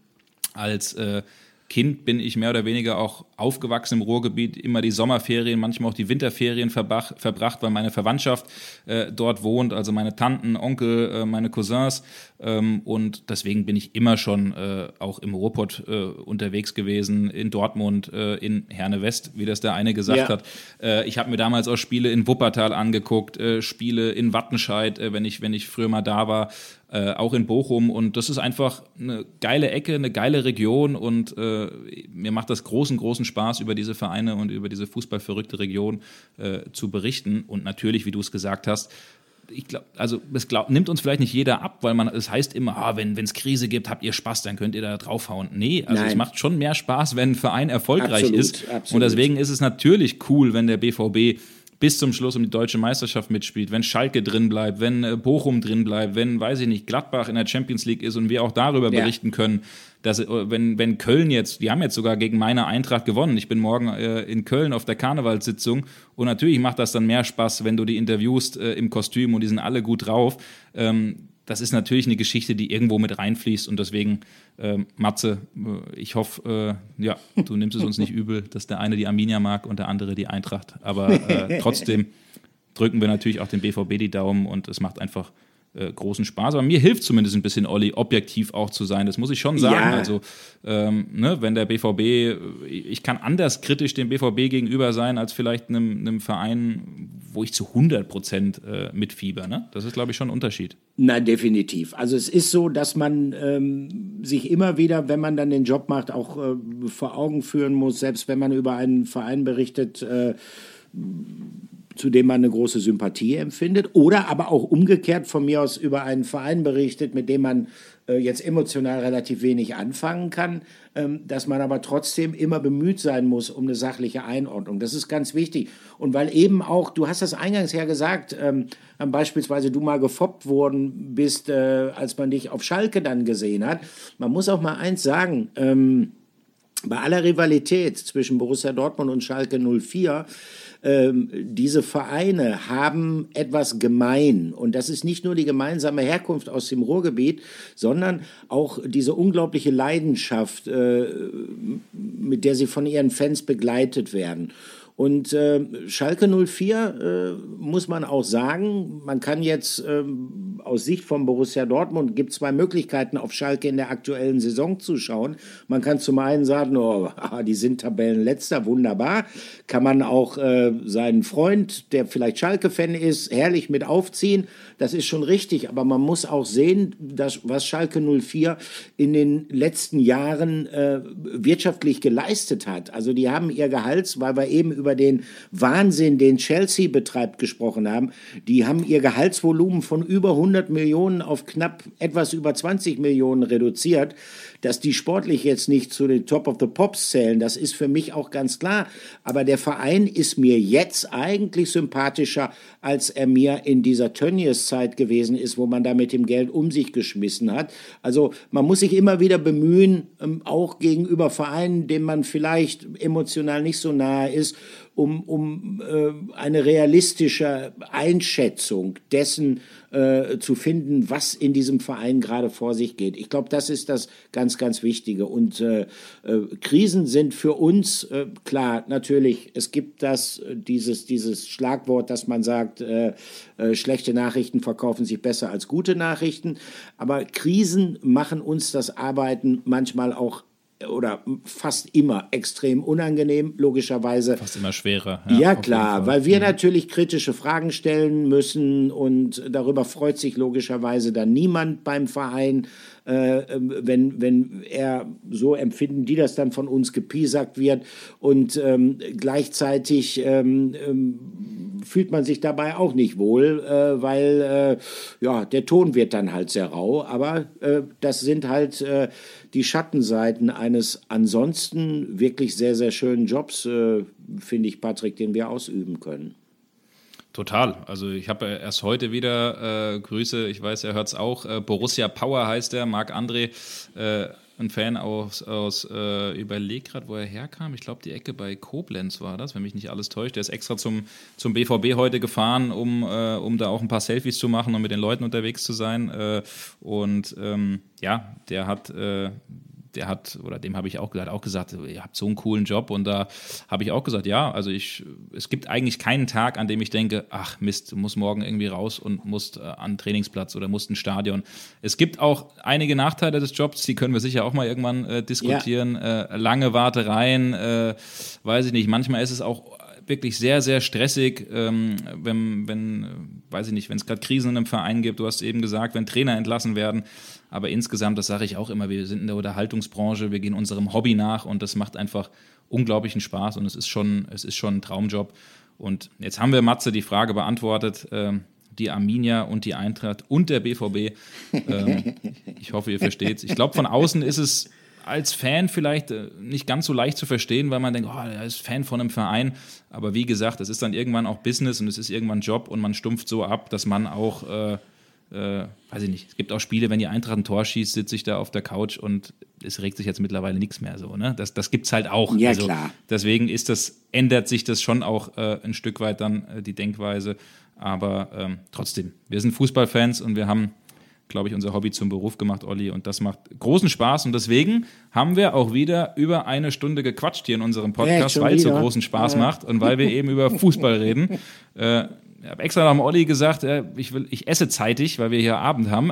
als äh, Kind bin ich mehr oder weniger auch aufgewachsen im Ruhrgebiet, immer die Sommerferien, manchmal auch die Winterferien verbracht, verbracht weil meine Verwandtschaft äh, dort wohnt, also meine Tanten, Onkel, äh, meine Cousins. Ähm, und deswegen bin ich immer schon äh, auch im Ruhrpott äh, unterwegs gewesen, in Dortmund, äh, in Herne West, wie das der eine gesagt ja. hat. Äh, ich habe mir damals auch Spiele in Wuppertal angeguckt, Spiele in Wattenscheid, wenn, ich, wenn ich früher mal da war äh, auch in Bochum. Und das ist einfach eine geile Ecke, eine geile Region und äh, mir macht das großen, großen Spaß, über diese Vereine und über diese fußballverrückte Region äh, zu berichten. Und natürlich, wie du es gesagt hast, ich glaube, also es glaub, nimmt uns vielleicht nicht jeder ab, weil man, es heißt immer, ah, wenn es Krise gibt, habt ihr Spaß, dann könnt ihr da draufhauen. Nee, also Nein. es macht schon mehr Spaß, wenn ein Verein erfolgreich absolut, ist. Absolut. Und deswegen ist es natürlich cool, wenn der BVB bis zum Schluss um die deutsche Meisterschaft mitspielt, wenn Schalke drin bleibt, wenn äh, Bochum drin bleibt, wenn, weiß ich nicht, Gladbach in der Champions League ist und wir auch darüber ja. berichten können, dass äh, wenn, wenn Köln jetzt, die haben jetzt sogar gegen meine Eintracht gewonnen. Ich bin morgen äh, in Köln auf der Karnevalssitzung und natürlich macht das dann mehr Spaß, wenn du die interviewst äh, im Kostüm und die sind alle gut drauf. Ähm, das ist natürlich eine Geschichte, die irgendwo mit reinfließt und deswegen, äh, Matze, äh, ich hoffe, äh, ja, du nimmst es uns nicht übel, dass der eine die Arminia mag und der andere die Eintracht. Aber äh, trotzdem drücken wir natürlich auch dem BVB die Daumen und es macht einfach äh, großen Spaß. Aber mir hilft zumindest ein bisschen, Olli, objektiv auch zu sein. Das muss ich schon sagen. Ja. Also, ähm, ne, wenn der BVB, ich kann anders kritisch dem BVB gegenüber sein, als vielleicht einem, einem Verein, wo ich zu 100 Prozent äh, mitfieber. Ne? Das ist, glaube ich, schon ein Unterschied. Na, definitiv. Also es ist so, dass man ähm, sich immer wieder, wenn man dann den Job macht, auch äh, vor Augen führen muss, selbst wenn man über einen Verein berichtet, äh, zu dem man eine große Sympathie empfindet, oder aber auch umgekehrt von mir aus über einen Verein berichtet, mit dem man äh, jetzt emotional relativ wenig anfangen kann, ähm, dass man aber trotzdem immer bemüht sein muss um eine sachliche Einordnung. Das ist ganz wichtig. Und weil eben auch, du hast das eingangs ja gesagt, ähm, beispielsweise du mal gefoppt worden bist, äh, als man dich auf Schalke dann gesehen hat. Man muss auch mal eins sagen, ähm, bei aller Rivalität zwischen Borussia Dortmund und Schalke 04 ähm, diese Vereine haben etwas gemein. Und das ist nicht nur die gemeinsame Herkunft aus dem Ruhrgebiet, sondern auch diese unglaubliche Leidenschaft, äh, mit der sie von ihren Fans begleitet werden. Und äh, Schalke 04 äh, muss man auch sagen, man kann jetzt äh, aus Sicht von Borussia Dortmund, gibt zwei Möglichkeiten, auf Schalke in der aktuellen Saison zu schauen. Man kann zum einen sagen, oh, die sind Tabellenletzter, wunderbar. Kann man auch äh, seinen Freund, der vielleicht Schalke-Fan ist, herrlich mit aufziehen. Das ist schon richtig, aber man muss auch sehen, dass, was Schalke 04 in den letzten Jahren äh, wirtschaftlich geleistet hat. Also die haben ihr Gehalts, weil wir eben über über den Wahnsinn, den Chelsea betreibt, gesprochen haben. Die haben ihr Gehaltsvolumen von über 100 Millionen auf knapp etwas über 20 Millionen reduziert. Dass die sportlich jetzt nicht zu den Top of the Pops zählen, das ist für mich auch ganz klar. Aber der Verein ist mir jetzt eigentlich sympathischer, als er mir in dieser Tönnies-Zeit gewesen ist, wo man da mit dem Geld um sich geschmissen hat. Also man muss sich immer wieder bemühen, ähm, auch gegenüber Vereinen, denen man vielleicht emotional nicht so nahe ist, um, um äh, eine realistische Einschätzung dessen äh, zu finden, was in diesem Verein gerade vor sich geht. Ich glaube, das ist das ganz, ganz Wichtige. Und äh, äh, Krisen sind für uns äh, klar, natürlich, es gibt das, äh, dieses, dieses Schlagwort, dass man sagt, schlechte Nachrichten verkaufen sich besser als gute Nachrichten. Aber Krisen machen uns das Arbeiten manchmal auch oder fast immer extrem unangenehm, logischerweise. Fast immer schwerer. Ja, ja klar, weil wir mhm. natürlich kritische Fragen stellen müssen und darüber freut sich logischerweise dann niemand beim Verein, äh, wenn, wenn er, so empfinden die das dann von uns gepiesackt wird und ähm, gleichzeitig ähm, ähm, fühlt man sich dabei auch nicht wohl, äh, weil äh, ja, der Ton wird dann halt sehr rau, aber äh, das sind halt äh, die Schattenseiten eines ansonsten wirklich sehr, sehr schönen Jobs, äh, finde ich, Patrick, den wir ausüben können. Total. Also ich habe erst heute wieder äh, Grüße, ich weiß, er hört es auch. Äh, Borussia Power heißt er, Marc André, äh, ein Fan aus, aus äh, überleg gerade, wo er herkam. Ich glaube, die Ecke bei Koblenz war das, wenn mich nicht alles täuscht. Der ist extra zum, zum BVB heute gefahren, um, äh, um da auch ein paar Selfies zu machen und mit den Leuten unterwegs zu sein. Äh, und ähm, ja, der hat äh, der hat, oder dem habe ich auch gesagt, auch gesagt, ihr habt so einen coolen Job und da habe ich auch gesagt, ja, also ich, es gibt eigentlich keinen Tag, an dem ich denke, ach Mist, du musst morgen irgendwie raus und musst äh, an Trainingsplatz oder musst ein Stadion. Es gibt auch einige Nachteile des Jobs, die können wir sicher auch mal irgendwann äh, diskutieren. Ja. Äh, lange Wartereien, äh, weiß ich nicht, manchmal ist es auch wirklich sehr, sehr stressig, ähm, wenn, wenn, weiß ich nicht, wenn es gerade Krisen in einem Verein gibt, du hast eben gesagt, wenn Trainer entlassen werden, aber insgesamt, das sage ich auch immer, wir sind in der Unterhaltungsbranche, wir gehen unserem Hobby nach und das macht einfach unglaublichen Spaß und es ist schon, es ist schon ein Traumjob. Und jetzt haben wir Matze die Frage beantwortet. Ähm, die Arminia und die Eintracht und der BVB. Ähm, ich hoffe, ihr versteht es. Ich glaube, von außen ist es als Fan vielleicht äh, nicht ganz so leicht zu verstehen, weil man denkt, oh, er ist Fan von einem Verein. Aber wie gesagt, es ist dann irgendwann auch Business und es ist irgendwann Job und man stumpft so ab, dass man auch äh, äh, weiß ich nicht, es gibt auch Spiele, wenn die Eintracht ein Tor schießt, sitze ich da auf der Couch und es regt sich jetzt mittlerweile nichts mehr so. Ne? Das, das gibt es halt auch. Ja, also, klar. Deswegen ist das, ändert sich das schon auch äh, ein Stück weit dann, äh, die Denkweise. Aber ähm, trotzdem, wir sind Fußballfans und wir haben, glaube ich, unser Hobby zum Beruf gemacht, Olli, und das macht großen Spaß. Und deswegen haben wir auch wieder über eine Stunde gequatscht hier in unserem Podcast, weil es so großen Spaß ja. macht und weil wir eben über Fußball reden. Äh, habe extra noch Olli gesagt, äh, ich, will, ich esse zeitig, weil wir hier Abend haben.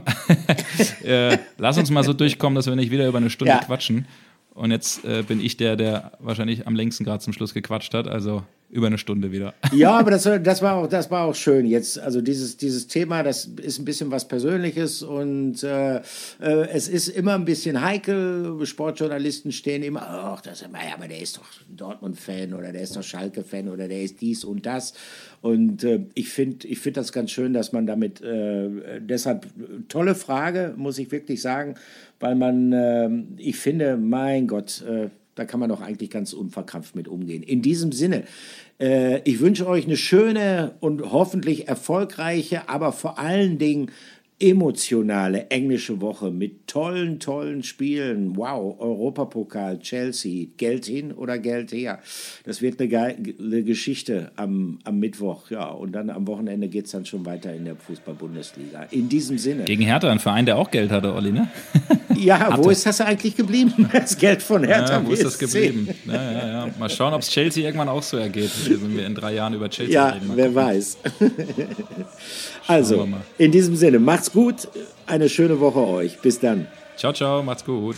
äh, lass uns mal so durchkommen, dass wir nicht wieder über eine Stunde ja. quatschen. Und jetzt äh, bin ich der, der wahrscheinlich am längsten gerade zum Schluss gequatscht hat. Also über eine Stunde wieder. Ja, aber das, das, war, auch, das war auch schön jetzt. Also dieses, dieses Thema, das ist ein bisschen was Persönliches und äh, äh, es ist immer ein bisschen heikel. Sportjournalisten stehen immer, ach, das ist, aber der ist doch Dortmund-Fan oder der ist doch Schalke-Fan oder der ist dies und das. Und äh, ich finde ich find das ganz schön, dass man damit, äh, deshalb tolle Frage, muss ich wirklich sagen, weil man, äh, ich finde, mein Gott, äh, da kann man doch eigentlich ganz unverkrampft mit umgehen. In diesem Sinne, äh, ich wünsche euch eine schöne und hoffentlich erfolgreiche, aber vor allen Dingen emotionale englische Woche mit tollen, tollen Spielen. Wow, Europapokal, Chelsea, Geld hin oder Geld her. Das wird eine geile Geschichte am, am Mittwoch. Ja, und dann am Wochenende geht es dann schon weiter in der Fußball-Bundesliga. In diesem Sinne. Gegen Hertha, ein Verein, der auch Geld hatte, Olli, ne? Ja, wo ist das eigentlich geblieben? Das Geld von Hertha. Ja, wo ist das geblieben? Ja, ja, ja. Mal schauen, ob es Chelsea irgendwann auch so ergeht, wenn wir in drei Jahren über Chelsea ja, reden. Ja, wer weiß. also, in diesem Sinne, macht's gut. Eine schöne Woche euch. Bis dann. Ciao, ciao. Macht's gut.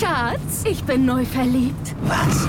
Schatz, ich bin neu verliebt. Was?